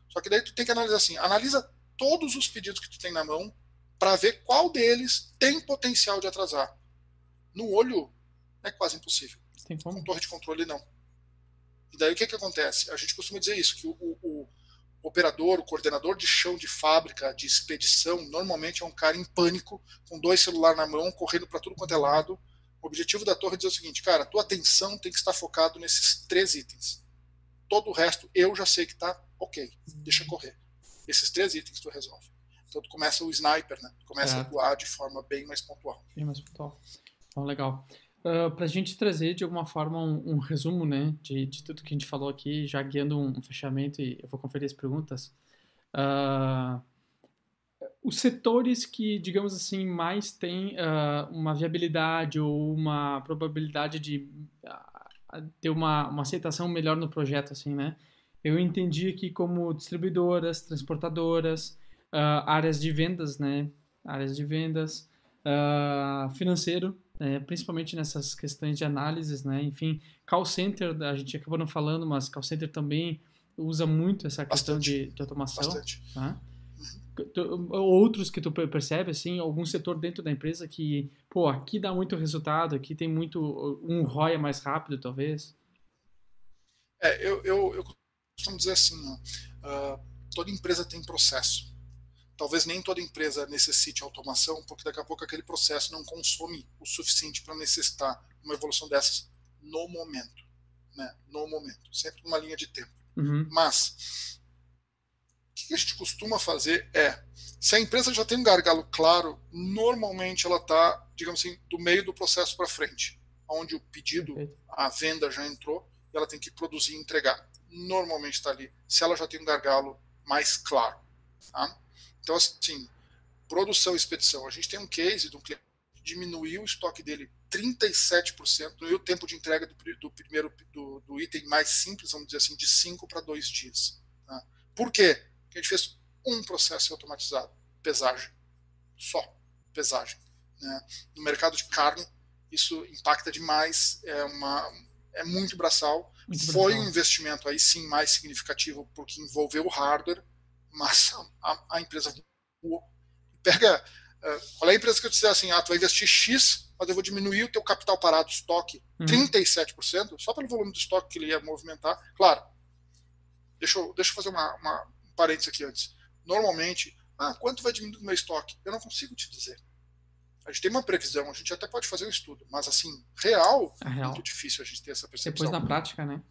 Só que daí tu tem que analisar assim, analisa todos os pedidos que tu tem na mão para ver qual deles tem potencial de atrasar. No olho, é quase impossível. Tem como? Com torre de controle, não. E daí o que, que acontece? A gente costuma dizer isso, que o, o, o operador, o coordenador de chão de fábrica, de expedição, normalmente é um cara em pânico, com dois celulares na mão, correndo para tudo quanto é lado. O objetivo da torre é dizer o seguinte, cara, tua atenção tem que estar focado nesses três itens. Todo o resto eu já sei que está ok, deixa correr. Esses três itens tu resolve. Então tu começa o sniper, né? Tu começa é. a atuar de forma bem mais pontual. Bem mais pontual. Então, legal. Uh, ah, para a gente trazer de alguma forma um, um, resumo né, de, de tudo que a gente falou aqui, já guiando um, um fechamento, e eu vou conferir as perguntas. Uh, os setores que, digamos assim, mais têm uh, uma viabilidade ou uma probabilidade de ter uma, uma aceitação melhor no projeto, assim, né? Eu entendi aqui como distribuidoras, transportadoras, uh, áreas de vendas, né? Áreas de vendas, uh, financeiro, né? principalmente nessas questões de análises, né? Enfim, call center, a gente acabou não falando, mas call center também usa muito essa questão de, de, automação. Bastante. Tá? Outros que tu percebe, assim, algum setor dentro da empresa que, pô, aqui dá muito resultado, aqui tem muito, um ROI mais rápido, talvez? É, eu, eu, eu costumo dizer assim, uh, toda empresa tem processo talvez nem toda empresa necessite automação, porque daqui a pouco aquele processo não consome o suficiente para necessitar uma evolução dessas no momento, né? No momento, sempre numa linha de tempo. Uhum. Mas que a gente costuma fazer é, se a empresa já tem um gargalo claro, normalmente ela está, digamos assim, do meio do processo para frente, onde o pedido, a venda já entrou, e ela tem que produzir e entregar. Normalmente está ali, se ela já tem um gargalo mais claro. Tá? Então, assim, produção e expedição. A gente tem um case de um cliente que diminuiu o estoque dele 37%, e o tempo de entrega do, do primeiro do, do, item mais simples, vamos dizer assim, de 5 para 2 dias. Tá? Por quê? Porque a gente fez um processo automatizado, pesagem. Só pesagem. Né? No mercado de carne, isso impacta demais, é, uma, é muito braçal. Muito Foi braçal. um investimento aí sim mais significativo porque envolveu o hardware, mas a, a empresa pega. Uh, qual é a empresa que eu disser assim, ah, tu vai investir X, mas eu vou diminuir o teu capital parado, estoque, uhum. 37%, só pelo volume do estoque que ele ia movimentar. Claro, deixa eu, deixa eu fazer uma, uma um parênteses aqui antes. Normalmente, ah, quanto vai diminuir o meu estoque? Eu não consigo te dizer. A gente tem uma previsão, a gente até pode fazer um estudo, mas assim, real, é real. muito difícil a gente ter essa percepção. Depois na prática, né?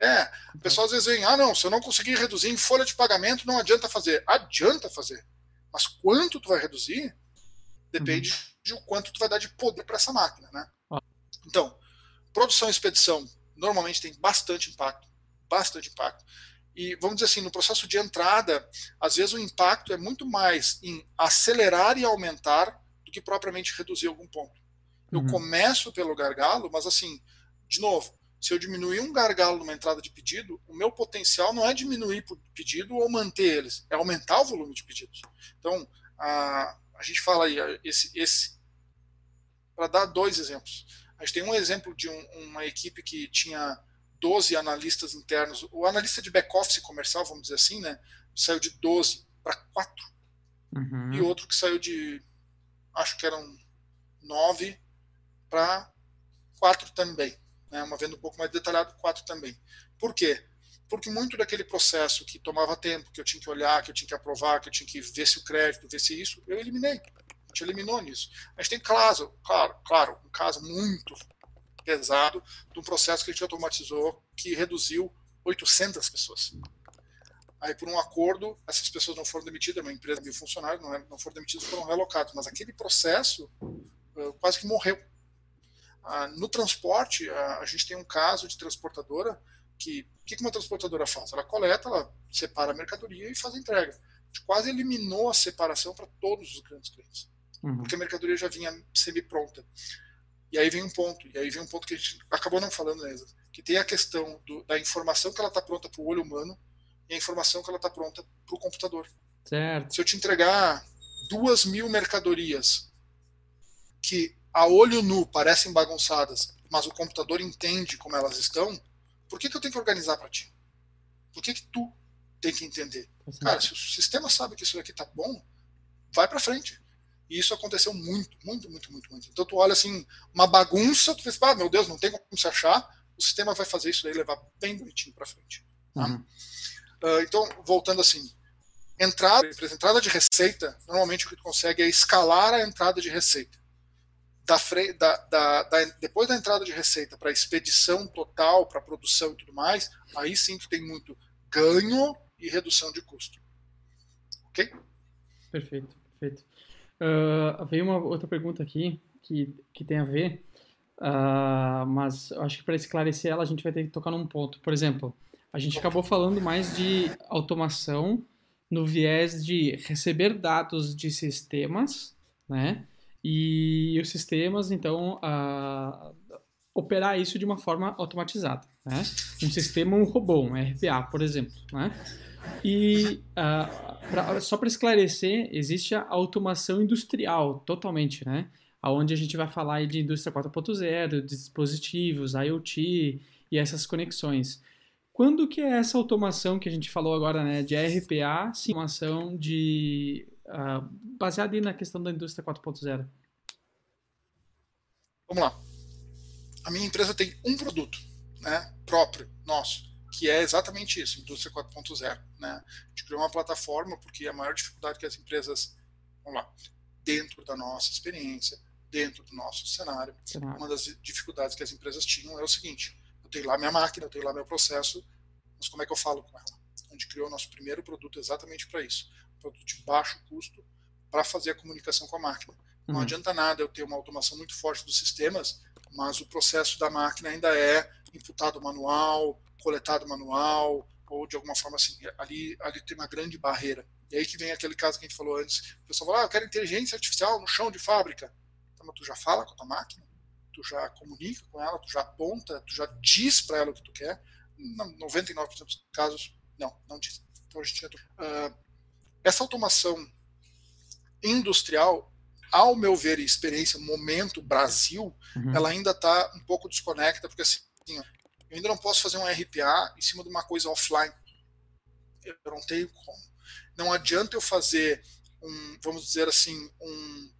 É, o pessoal às vezes vem, ah não, se eu não conseguir reduzir em folha de pagamento, não adianta fazer. Adianta fazer. Mas quanto tu vai reduzir, depende uhum. de o quanto tu vai dar de poder para essa máquina, né? Então, produção e expedição normalmente tem bastante impacto, bastante impacto. E vamos dizer assim, no processo de entrada, às vezes o impacto é muito mais em acelerar e aumentar do que propriamente reduzir algum ponto. Eu uhum. começo pelo gargalo, mas assim, de novo, se eu diminuir um gargalo numa entrada de pedido, o meu potencial não é diminuir por pedido ou manter eles, é aumentar o volume de pedidos. Então, a, a gente fala aí, esse, esse para dar dois exemplos. A gente tem um exemplo de um, uma equipe que tinha 12 analistas internos. O analista de back-office comercial, vamos dizer assim, né, saiu de 12 para 4. Uhum. E outro que saiu de, acho que eram 9 para 4 também. Né, uma venda um pouco mais detalhado, 4 também. Por quê? Porque muito daquele processo que tomava tempo, que eu tinha que olhar, que eu tinha que aprovar, que eu tinha que ver se o crédito, ver se isso, eu eliminei. A gente eliminou nisso. A gente tem caso, claro, claro, um caso muito pesado de um processo que a gente automatizou que reduziu 800 pessoas. Aí, por um acordo, essas pessoas não foram demitidas, uma empresa de funcionários não, é, não foram demitidos, foram relocados. Mas aquele processo uh, quase que morreu. Uh, no transporte, a gente tem um caso de transportadora que o que uma transportadora faz? Ela coleta, ela separa a mercadoria e faz a entrega. A gente quase eliminou a separação para todos os grandes clientes, uhum. porque a mercadoria já vinha semi-pronta. E aí vem um ponto, e aí vem um ponto que a gente acabou não falando, né, que tem a questão do, da informação que ela está pronta para o olho humano e a informação que ela está pronta para o computador. Certo. Se eu te entregar duas mil mercadorias que a olho nu parecem bagunçadas, mas o computador entende como elas estão, por que, que eu tenho que organizar para ti? Por que, que tu tem que entender? Cara, se o sistema sabe que isso aqui tá bom, vai para frente. E isso aconteceu muito, muito, muito, muito, muito. Então tu olha assim, uma bagunça, tu pensa, ah, meu Deus, não tem como se achar, o sistema vai fazer isso daí levar bem bonitinho para frente. Tá? Uhum. Uh, então, voltando assim, entrada, entrada de receita, normalmente o que tu consegue é escalar a entrada de receita. Da, da, da, da depois da entrada de receita para expedição total, para produção e tudo mais, aí sim tu tem muito ganho e redução de custo. Ok? Perfeito, perfeito. Uh, veio uma outra pergunta aqui que, que tem a ver, uh, mas acho que para esclarecer ela a gente vai ter que tocar num ponto. Por exemplo, a gente acabou falando mais de automação no viés de receber dados de sistemas, né? E os sistemas, então, uh, operar isso de uma forma automatizada, né? Um sistema, um robô, um RPA, por exemplo, né? E uh, pra, só para esclarecer, existe a automação industrial totalmente, né? Onde a gente vai falar de indústria 4.0, dispositivos, IoT e essas conexões. Quando que é essa automação que a gente falou agora, né, de RPA, sim, automação de uh, baseada na questão da indústria 4.0? Vamos lá. A minha empresa tem um produto, né, próprio, nosso que é exatamente isso, indústria 4.0. Né? A gente criou uma plataforma porque a maior dificuldade que as empresas, vamos lá, dentro da nossa experiência, dentro do nosso cenário, cenário, uma das dificuldades que as empresas tinham é o seguinte: eu tenho lá minha máquina, eu tenho lá meu processo, mas como é que eu falo com ela? A gente criou o nosso primeiro produto exatamente para isso, um produto de baixo custo para fazer a comunicação com a máquina. Não uhum. adianta nada eu ter uma automação muito forte dos sistemas, mas o processo da máquina ainda é imputado manual, coletado manual, ou de alguma forma assim, ali, ali tem uma grande barreira. E aí que vem aquele caso que a gente falou antes, o pessoal fala, ah, eu quero inteligência artificial no chão de fábrica. Então, mas tu já fala com a tua máquina? tu já comunica com ela, tu já aponta, tu já diz para ela o que tu quer. 99% dos casos, não, não diz. Então a gente uh, essa automação industrial, ao meu ver e experiência, momento Brasil, uhum. ela ainda está um pouco desconecta, porque assim, eu ainda não posso fazer um RPA em cima de uma coisa offline. Eu não tenho como. Não adianta eu fazer um, vamos dizer assim, um,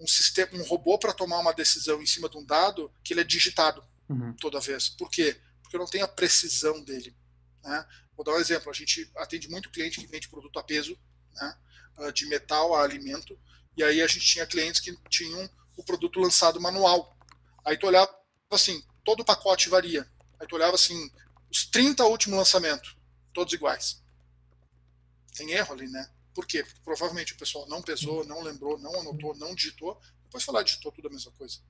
um sistema, um robô para tomar uma decisão em cima de um dado que ele é digitado uhum. toda vez. Por quê? Porque eu não tenho a precisão dele. Né? Vou dar um exemplo. A gente atende muito cliente que vende produto a peso, né? Ah, de metal a alimento, e aí a gente tinha clientes que tinham o produto lançado manual. Aí tu olhava assim, todo o pacote varia. Aí tu olhava assim, os 30 últimos lançamentos, todos iguais. Tem erro ali, né? Por quê? Porque provavelmente o pessoal não pesou, não lembrou, não anotou, não digitou. Depois falar digitou tudo a mesma coisa.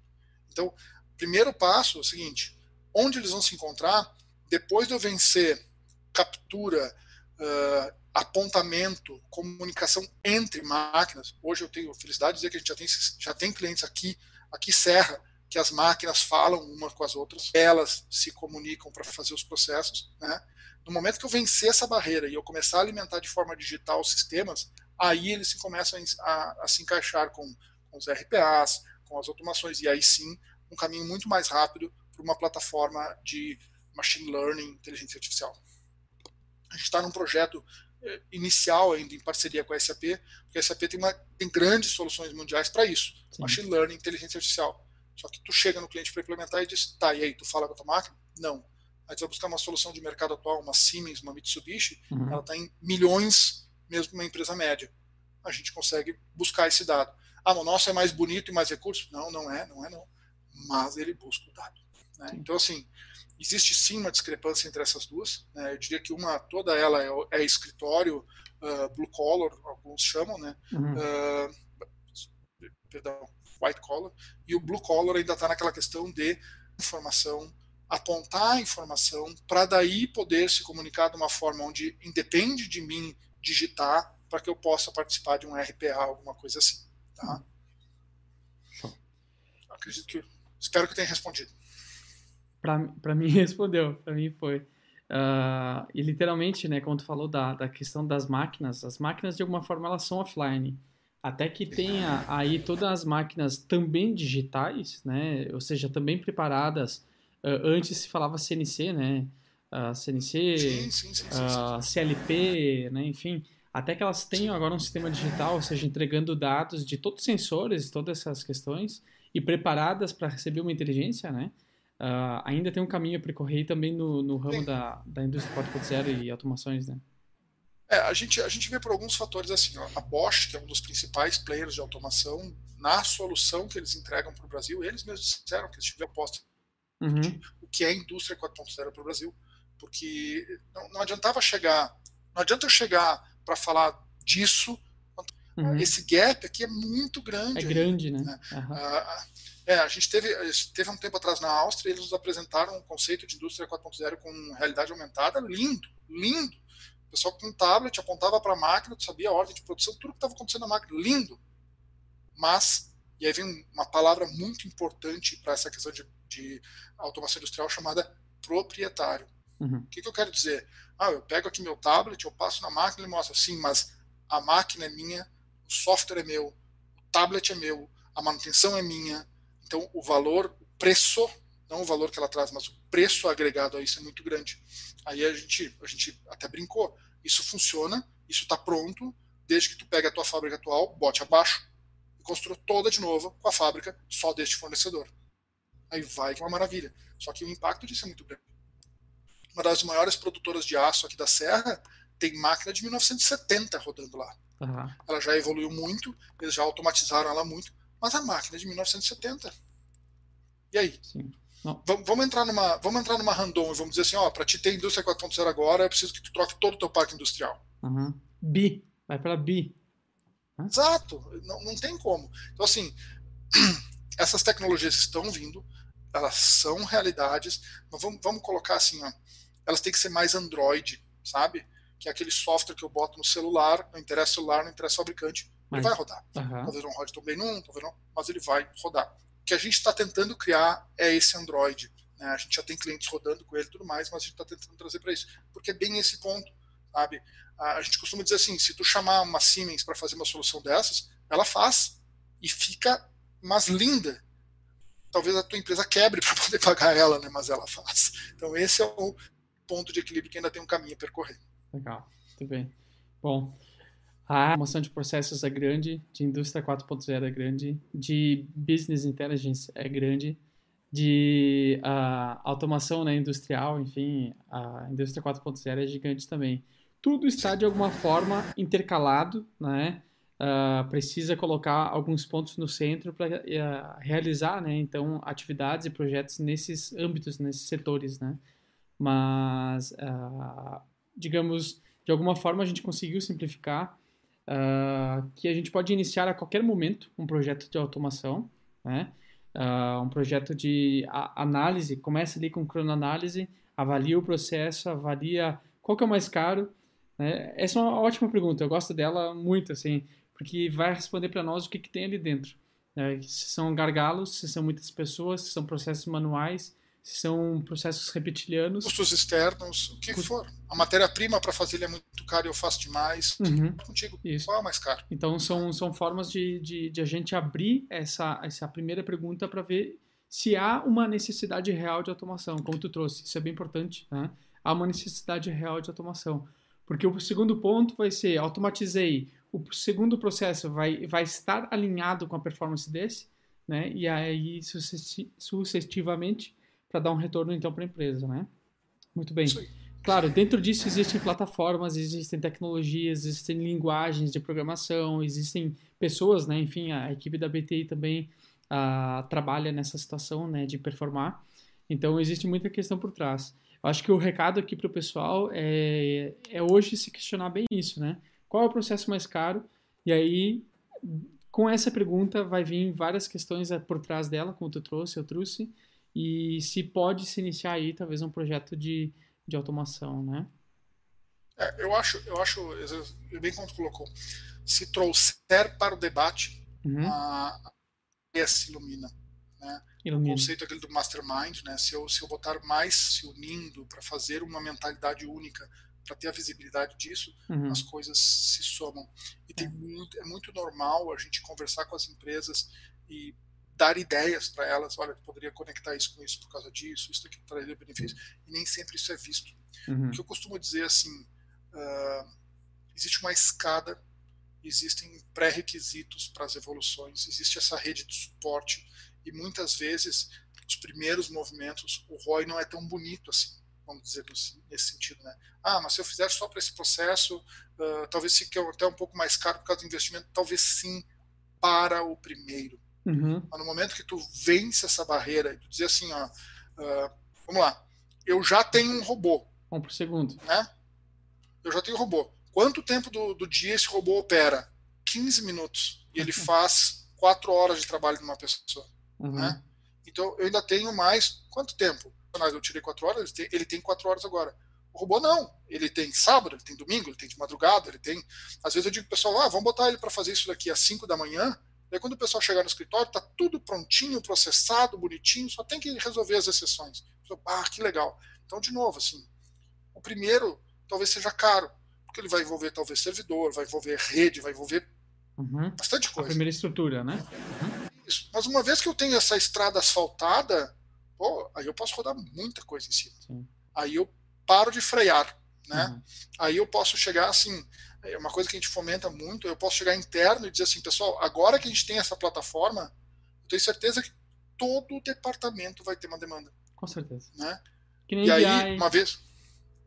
Então, primeiro passo é o seguinte: onde eles vão se encontrar depois de eu vencer captura, uh, apontamento, comunicação entre máquinas. Hoje eu tenho felicidade de dizer que a gente já tem, já tem clientes aqui, aqui Serra, que as máquinas falam uma com as outras, elas se comunicam para fazer os processos, né? No momento que eu vencer essa barreira e eu começar a alimentar de forma digital os sistemas, aí eles se começam a, a se encaixar com, com, os RPAs, com as automações, e aí sim um caminho muito mais rápido para uma plataforma de machine learning, inteligência artificial. A gente está num projeto eh, inicial ainda em parceria com a SAP, porque a SAP tem, uma, tem grandes soluções mundiais para isso, sim. machine learning, inteligência artificial. Só que tu chega no cliente para implementar e diz, tá, e aí, tu fala com a tua máquina? Não Aí você vai buscar uma solução de mercado atual, uma Siemens, uma Mitsubishi, uhum. ela está em milhões, mesmo uma empresa média. A gente consegue buscar esse dado. Ah, o nosso é mais bonito e mais recursos? Não, não é, não é não. Mas ele busca o dado. Né? Então, assim, existe sim uma discrepância entre essas duas. Né? Eu diria que uma, toda ela é, é escritório, uh, blue collar, alguns chamam, né? Uhum. Uh, perdão, white collar, e o blue collar ainda está naquela questão de informação apontar a informação para daí poder se comunicar de uma forma onde independe de mim digitar para que eu possa participar de um RPA, alguma coisa assim. Tá? Acredito que. Espero que tenha respondido. Para mim respondeu, para mim foi. Uh, e literalmente, né, como tu falou da, da questão das máquinas, as máquinas de alguma forma elas são offline. Até que tenha aí todas as máquinas também digitais, né, ou seja, também preparadas Uh, antes se falava CNC, né? Uh, CNC, sim, sim, sim, uh, CLP, né? Enfim, até que elas tenham agora um sistema digital, ou seja, entregando dados de todos os sensores, todas essas questões, e preparadas para receber uma inteligência, né? Ainda tem um caminho a percorrer também no, no ramo da, da indústria 4.0 e automações, né? É, a gente, a gente vê por alguns fatores assim, ó, a Bosch, que é um dos principais players de automação, na solução que eles entregam para o Brasil, eles mesmos disseram que eles tiveram posto uhum. o que é a indústria 4.0 para o Brasil. Porque não, não, adiantava chegar, não adianta eu chegar para falar disso. Uhum. Esse gap aqui é muito grande. É grande, né? né? Uhum. Ah, é, a gente teve, teve um tempo atrás na Áustria, eles nos apresentaram um conceito de indústria 4.0 com realidade aumentada, lindo, lindo. O pessoal com um tablet apontava para a máquina, tu sabia a ordem de produção, tudo que estava acontecendo na máquina, lindo. Mas, e aí vem uma palavra muito importante para essa questão de de automação industrial chamada proprietário. Uhum. O que, que, eu quero dizer? Ah, eu pego aqui meu tablet, eu passo na máquina e mostra, sim, mas a máquina é minha, o software é meu, o tablet é meu, a manutenção é minha. Então, o valor, o preço, não o valor que ela traz, mas o preço agregado a isso é muito grande. Aí a gente, a gente até brincou. Isso funciona, isso está pronto, desde que tu pegue a tua fábrica atual, bote abaixo e construa toda de novo com a fábrica só deste fornecedor aí vai que é uma maravilha. Só que o impacto disso é muito grande. Uma das maiores produtoras de aço aqui da Serra tem máquina de 1970 rodando lá. Uhum. Ela já evoluiu muito, eles já automatizaram ela muito, mas a máquina é de 1970. E aí? Vamos entrar numa, vamos entrar numa random e vamos dizer assim, ó, para te ter indústria 4.0 agora, é preciso que tu troque todo o teu parque industrial. Uhum. Bi, vai para bi. Exato, não, não tem como. Então assim, essas tecnologias estão vindo, elas são realidades, mas vamos, vamos colocar assim, ó, elas têm que ser mais Android, sabe? Que é aquele software que eu boto no celular, não interessa o celular, não interessa o fabricante, mas, ele vai rodar. Uhum. Talvez não rode tão bem num, talvez não, mas ele vai rodar. Que a gente está tentando criar é esse Android. Né? A gente já tem clientes rodando com ele e tudo mais, mas a gente está tentando trazer para isso, porque é bem esse ponto, sabe? A gente costuma dizer assim, se tu chamar uma Siemens para fazer uma solução dessas, ela faz e fica mais linda. Talvez a tua empresa quebre para poder pagar ela, né? mas ela faz. Então esse é o ponto de equilíbrio que ainda tem um caminho a percorrer. Legal, muito bem. Bom, a automação de processos é grande, de indústria 4.0 é grande, de business intelligence é grande, de uh, automação né, industrial, enfim, a indústria 4.0 é gigante também. Tudo está de alguma forma intercalado, né? Uh, precisa colocar alguns pontos no centro para uh, ah, realizar, né? Então, atividades e projetos nesses âmbitos, nesses setores, né? Mas, uh, digamos, de alguma forma a gente conseguiu simplificar que a gente pode iniciar a qualquer momento um projeto de automação, né? um projeto de análise, começa ali com cronoanálise, avalia o processo, avalia qual que é o mais caro, né? Essa é uma ótima pergunta, eu gosto dela muito, assim, porque vai responder para nós o que, que tem ali dentro. Né? Se são gargalos, se são muitas pessoas, se são processos manuais, são processos reptilianos. Custos externos, o que Cust... for. A matéria-prima para fazer ele é muito caro e eu faço demais. Uhum. Contigo, Isso. qual é o mais caro? Então são, são formas de, de, de a gente abrir essa, essa primeira pergunta para ver se há uma necessidade real de automação, como tu trouxe. Isso é bem importante. Né? Há uma necessidade real de automação. Porque o segundo ponto vai ser, automatizei, o segundo processo vai, vai estar alinhado com a performance desse, né? E aí sucessivamente para dar um retorno então para a empresa, né? Muito bem. Claro, dentro disso existem plataformas, existem tecnologias, existem linguagens de programação, existem pessoas, né? Enfim, a equipe da BTI também uh, trabalha nessa situação, né? De performar. Então existe muita questão por trás. Eu acho que o recado aqui para o pessoal é, é hoje se questionar bem isso, né? Qual é o processo mais caro? E aí, com essa pergunta, vai vir várias questões por trás dela, como tu trouxe, eu trouxe, e se pode se iniciar aí, talvez, um projeto de, de automação, né? É, eu acho, eu acho, bem como tu colocou, se trouxer para o debate, uhum. a, a se ilumina. Né? Ilumina. O conceito aquele do mastermind, né? se, eu, se eu botar mais se unindo para fazer uma mentalidade única, para ter a visibilidade disso, uhum. as coisas se somam. E tem é. muito, é muito normal a gente conversar com as empresas e dar ideias para elas, olha, poderia conectar isso com isso por causa disso, isso aqui traria benefício, e nem sempre isso é visto. Uhum. O que eu costumo dizer assim, uh, existe uma escada, existem pré-requisitos para as evoluções, existe essa rede de suporte, e muitas vezes os primeiros movimentos, o ROI não é tão bonito assim vamos dizer nesse sentido, né? Ah, mas se eu fizer só para esse processo, uh, talvez fique até um pouco mais caro por causa do investimento, talvez sim para o primeiro. Uhum. Mas no momento que tu vence essa barreira e tu dizer assim, ó, uh, vamos lá, eu já tenho um robô. Um por segundo. Né? Eu já tenho um robô. Quanto tempo do, do dia esse robô opera? 15 minutos. E ele faz 4 horas de trabalho de uma pessoa. Uhum. Né? Então eu ainda tenho mais. Quanto tempo? eu tirei quatro horas, ele tem, ele tem quatro horas agora. O robô não. Ele tem sábado, ele tem domingo, ele tem de madrugada, ele tem. Às vezes eu digo pro pessoal, ah, vamos botar ele para fazer isso daqui às 5 da manhã. Daí quando o pessoal chegar no escritório, tá tudo prontinho, processado, bonitinho, só tem que resolver as exceções. Ah, que legal. Então, de novo, assim, o primeiro talvez seja caro, porque ele vai envolver talvez servidor, vai envolver rede, vai envolver uhum. bastante coisa. A primeira estrutura, né? Uhum. Isso. Mas uma vez que eu tenho essa estrada asfaltada, pô, aí eu posso rodar muita coisa em cima. Sim. Aí eu paro de frear, né? Uhum. Aí eu posso chegar assim, é uma coisa que a gente fomenta muito, eu posso chegar interno e dizer assim, pessoal, agora que a gente tem essa plataforma, eu tenho certeza que todo o departamento vai ter uma demanda. Com certeza. Né? e aí, uma vez...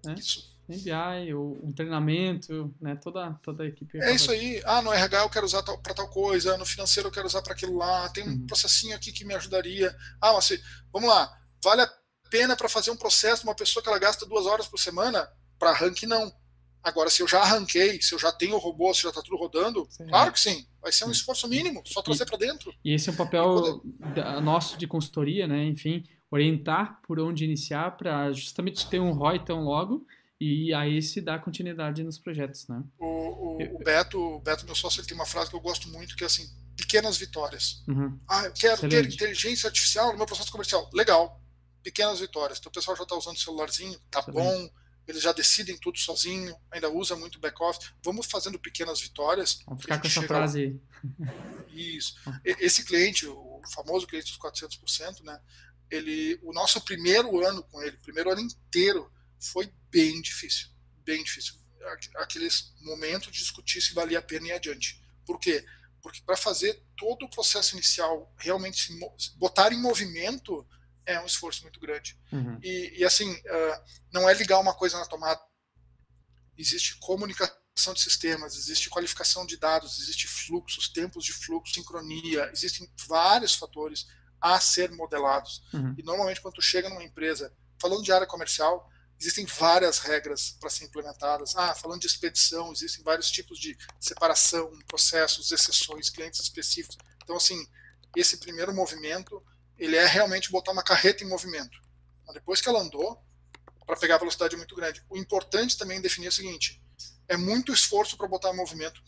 É? Isso. MBI, um treinamento, né? Toda, toda a equipe. É isso aí. Ah, no RH eu quero usar para tal coisa, no financeiro eu quero usar para aquilo lá, tem um uhum. processinho aqui que me ajudaria. Ah, mas vamos lá, vale a pena para fazer um processo uma pessoa que ela gasta duas horas por semana? Para arranque, não. Agora, se eu já arranquei, se eu já tenho o robô, se já está tudo rodando, sim. claro que sim. Vai ser um esforço mínimo, só trazer para dentro. E esse é o papel poder... nosso de consultoria, né? Enfim, orientar por onde iniciar para justamente ter um ROI tão logo e aí se dá continuidade nos projetos, né? O, o, o Beto, o Beto, meu sócio, ele tem uma frase que eu gosto muito, que é assim, pequenas vitórias. Uhum. Ah, eu quero Excelente. ter inteligência artificial no meu processo comercial. Legal. Pequenas vitórias. Então o pessoal já está usando o celularzinho, tá Excelente. bom. Eles já decidem tudo sozinho, ainda usa muito back-office. Vamos fazendo pequenas vitórias. Vamos ficar com essa frase aí. Isso. Esse cliente, o famoso cliente dos 400%, né? Ele, o nosso primeiro ano com ele, primeiro ano inteiro, foi bem difícil, bem difícil. Aqu- Aqueles momentos de discutir se valia a pena ir adiante. Por quê? Porque para fazer todo o processo inicial realmente se botar em movimento é um esforço muito grande. Uhum. E, e, assim, ah, não é ligar uma coisa na tomada. Existe comunicação de sistemas, existe qualificação de dados, existe fluxos, tempos de fluxo, sincronia, existem vários fatores a ser modelados. Uhum. E normalmente quando tu chega numa empresa, falando de área comercial, existem várias regras para ser implementadas. Ah, falando de expedição, existem vários tipos de separação, processos, exceções, clientes específicos. Então, assim, esse primeiro movimento, ele é realmente botar uma carreta em movimento. Mas depois que ela andou, para pegar a velocidade é muito grande. O importante também é definir o seguinte: é muito esforço para botar em movimento,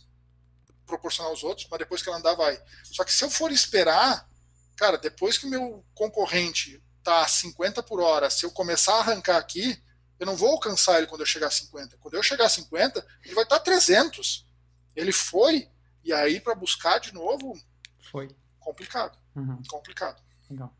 proporcional aos outros, mas depois que ela andar, vai. Só que se eu for esperar, cara, depois que o meu concorrente tá a 50 por hora, se eu começar a arrancar aqui, eu não vou alcançar ele quando eu chegar a 50. Quando eu chegar a 50, ele vai estar a 300. Ele foi, e aí para buscar de novo, Foi. complicado, Uhum. complicado. Legal.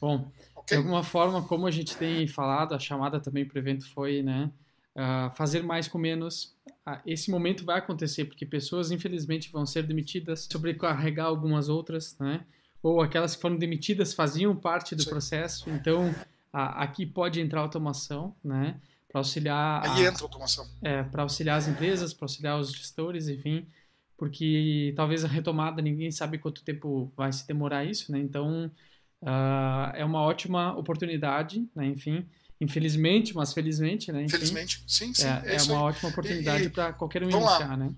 Bom, Ok? De alguma forma, como a gente tem falado, a chamada também para o evento foi, né, ah, fazer mais com menos. Ah, esse momento vai acontecer porque pessoas, infelizmente, vão ser demitidas, sobrecarregar algumas outras, né, ou aquelas que foram demitidas faziam parte do Sim. processo. Então, a- aqui pode entrar automação, né, para auxiliar Aí a- entra automação. é, para auxiliar as empresas, para auxiliar os gestores, enfim, porque talvez a retomada ninguém sabe quanto tempo vai se demorar isso, né? Então ah, é uma ótima oportunidade, né? Enfim, infelizmente, mas felizmente, né? Enfim, Infelizmente, sim, sim. é, É, é uma aí. ótima oportunidade para qualquer um iniciar, né?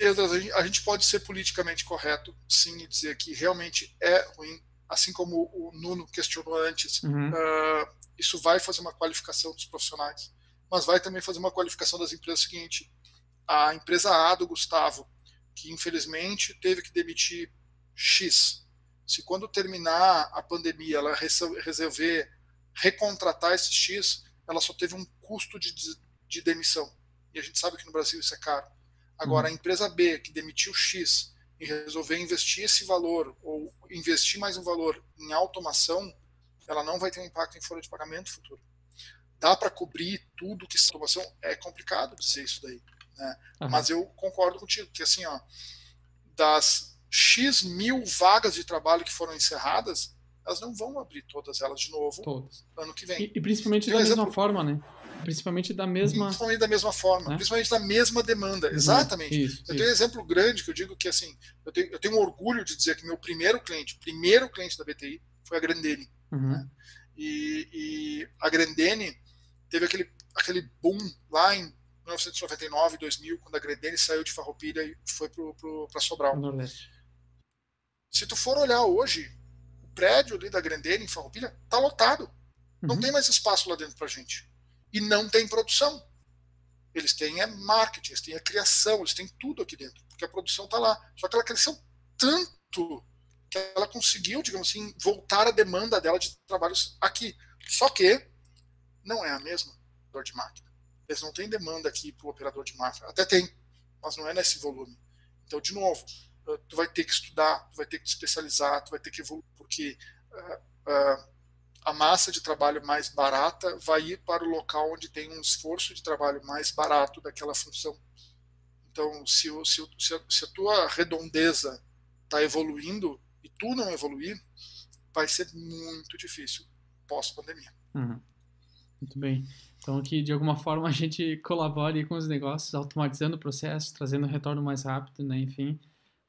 A gente- a gente pode ser politicamente correto, sim, e dizer que realmente é ruim, assim como o Nuno questionou antes. Uhum, ah, isso vai fazer uma qualificação dos profissionais, mas vai também fazer uma qualificação das empresas seguinte. A empresa A do Gustavo, que infelizmente teve que demitir X, se quando terminar a pandemia ela resol- resolver recontratar esse X, ela só teve um custo de, de demissão. E a gente sabe que no Brasil isso é caro. Agora, a empresa B, que demitiu X e resolver investir esse valor ou investir mais um valor em automação, ela não vai ter um impacto em folha de pagamento futuro. Dá para cobrir tudo que automação é complicado dizer isso daí, né? aham, Mas eu concordo contigo que assim, ó, das X mil vagas de trabalho que foram encerradas, elas não vão abrir todas elas de novo todos. ano que vem. E, e principalmente Tem da um mesma exemplo- forma, né? Principalmente da mesma. Principalmente da mesma forma, Né? principalmente da mesma demanda. Exatamente. Isso, Eu tenho um isso. exemplo grande que eu digo que assim, eu tenho, eu tenho orgulho de dizer que meu primeiro cliente, primeiro cliente da BTI, foi a Grandene. Uhum, E, e a Grandene teve aquele, aquele boom lá em 1999, 2000, quando a Grandene saiu de Farroupilha e foi para Sobral. no Nordeste. Se tu for olhar hoje, o prédio ali da Grandene em Farroupilha tá lotado. Não Uhum. tem mais espaço lá dentro pra gente. E não tem produção. Eles têm é marketing, eles têm a criação, eles têm tudo aqui dentro, porque a produção tá lá. Só que ela cresceu tanto que ela conseguiu, digamos assim, voltar a demanda dela de trabalhos aqui. Só que não é a mesma dor de máquina. Eles não têm demanda aqui para o operador de máquina. Até tem, mas não é nesse volume. Então, de novo, tu vai ter que estudar, tu vai ter que te especializar, tu vai ter que evoluir, porque ah, ah, a massa de trabalho mais barata vai ir para o local onde tem um esforço de trabalho mais barato daquela função. Então, se, o- se, se, a, se a tua redondeza está evoluindo e tu não evoluir, vai ser muito difícil pós-pandemia. Uhum. Muito bem. Então, que de alguma forma a gente colabore com os negócios, automatizando o processo, trazendo retorno mais rápido, né? Enfim,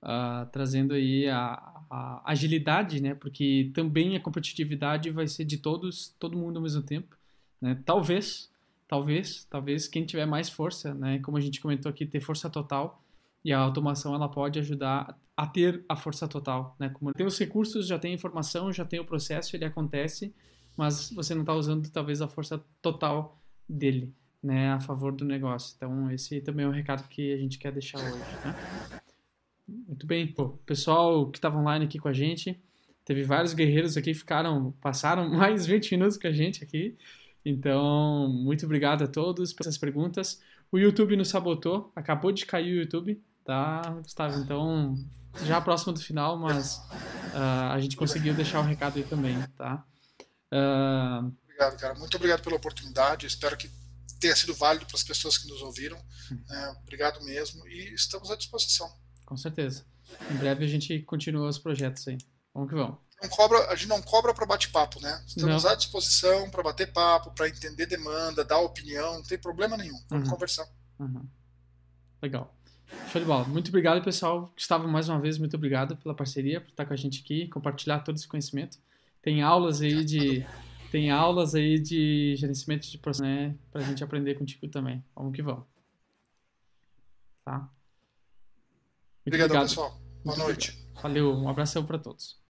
ah, trazendo aí a, a agilidade, né? Porque também a competitividade vai ser de todos, todo mundo ao mesmo tempo, né? Talvez, talvez, talvez quem tiver mais força, né? Como a gente comentou aqui, ter força total e a automação ela pode ajudar a ter a força total, né? Como tem os recursos, já tem a informação, já tem o processo, ele acontece, mas você não está usando talvez a força total dele, né, a favor do negócio. Então esse também é um recado que a gente quer deixar hoje, né? Muito bem. Pô, pessoal que estava online aqui com a gente, teve vários guerreiros aqui, ficaram, passaram mais 20 minutos com a gente aqui. Então, muito obrigado a todos por essas perguntas. O YouTube nos sabotou, acabou de cair o YouTube, tá, Gustavo? Então, já próximo do final, mas uh, a gente conseguiu deixar o recado aí também, tá? Uh... Obrigado, cara. Muito obrigado pela oportunidade. Espero que tenha sido válido para as pessoas que nos ouviram. É, obrigado mesmo e estamos à disposição. Com certeza. Em breve a gente continua os projetos aí. Vamos que vamos. Não cobra, a gente não cobra para bate-papo, né? Estamos não. à disposição para bater papo, para entender demanda, dar opinião, não tem problema nenhum. Vamos uhum. conversar. Uhum. Legal. Show de bola. Muito obrigado, pessoal. Gustavo, mais uma vez, muito obrigado pela parceria, por estar com a gente aqui, compartilhar todo esse conhecimento. Tem aulas aí de tem aulas aí de gerenciamento de processo, né, pra gente aprender contigo também. Vamos que vamos. Tá? Obrigado, pessoal. Boa noite. Valeu, um abração para todos.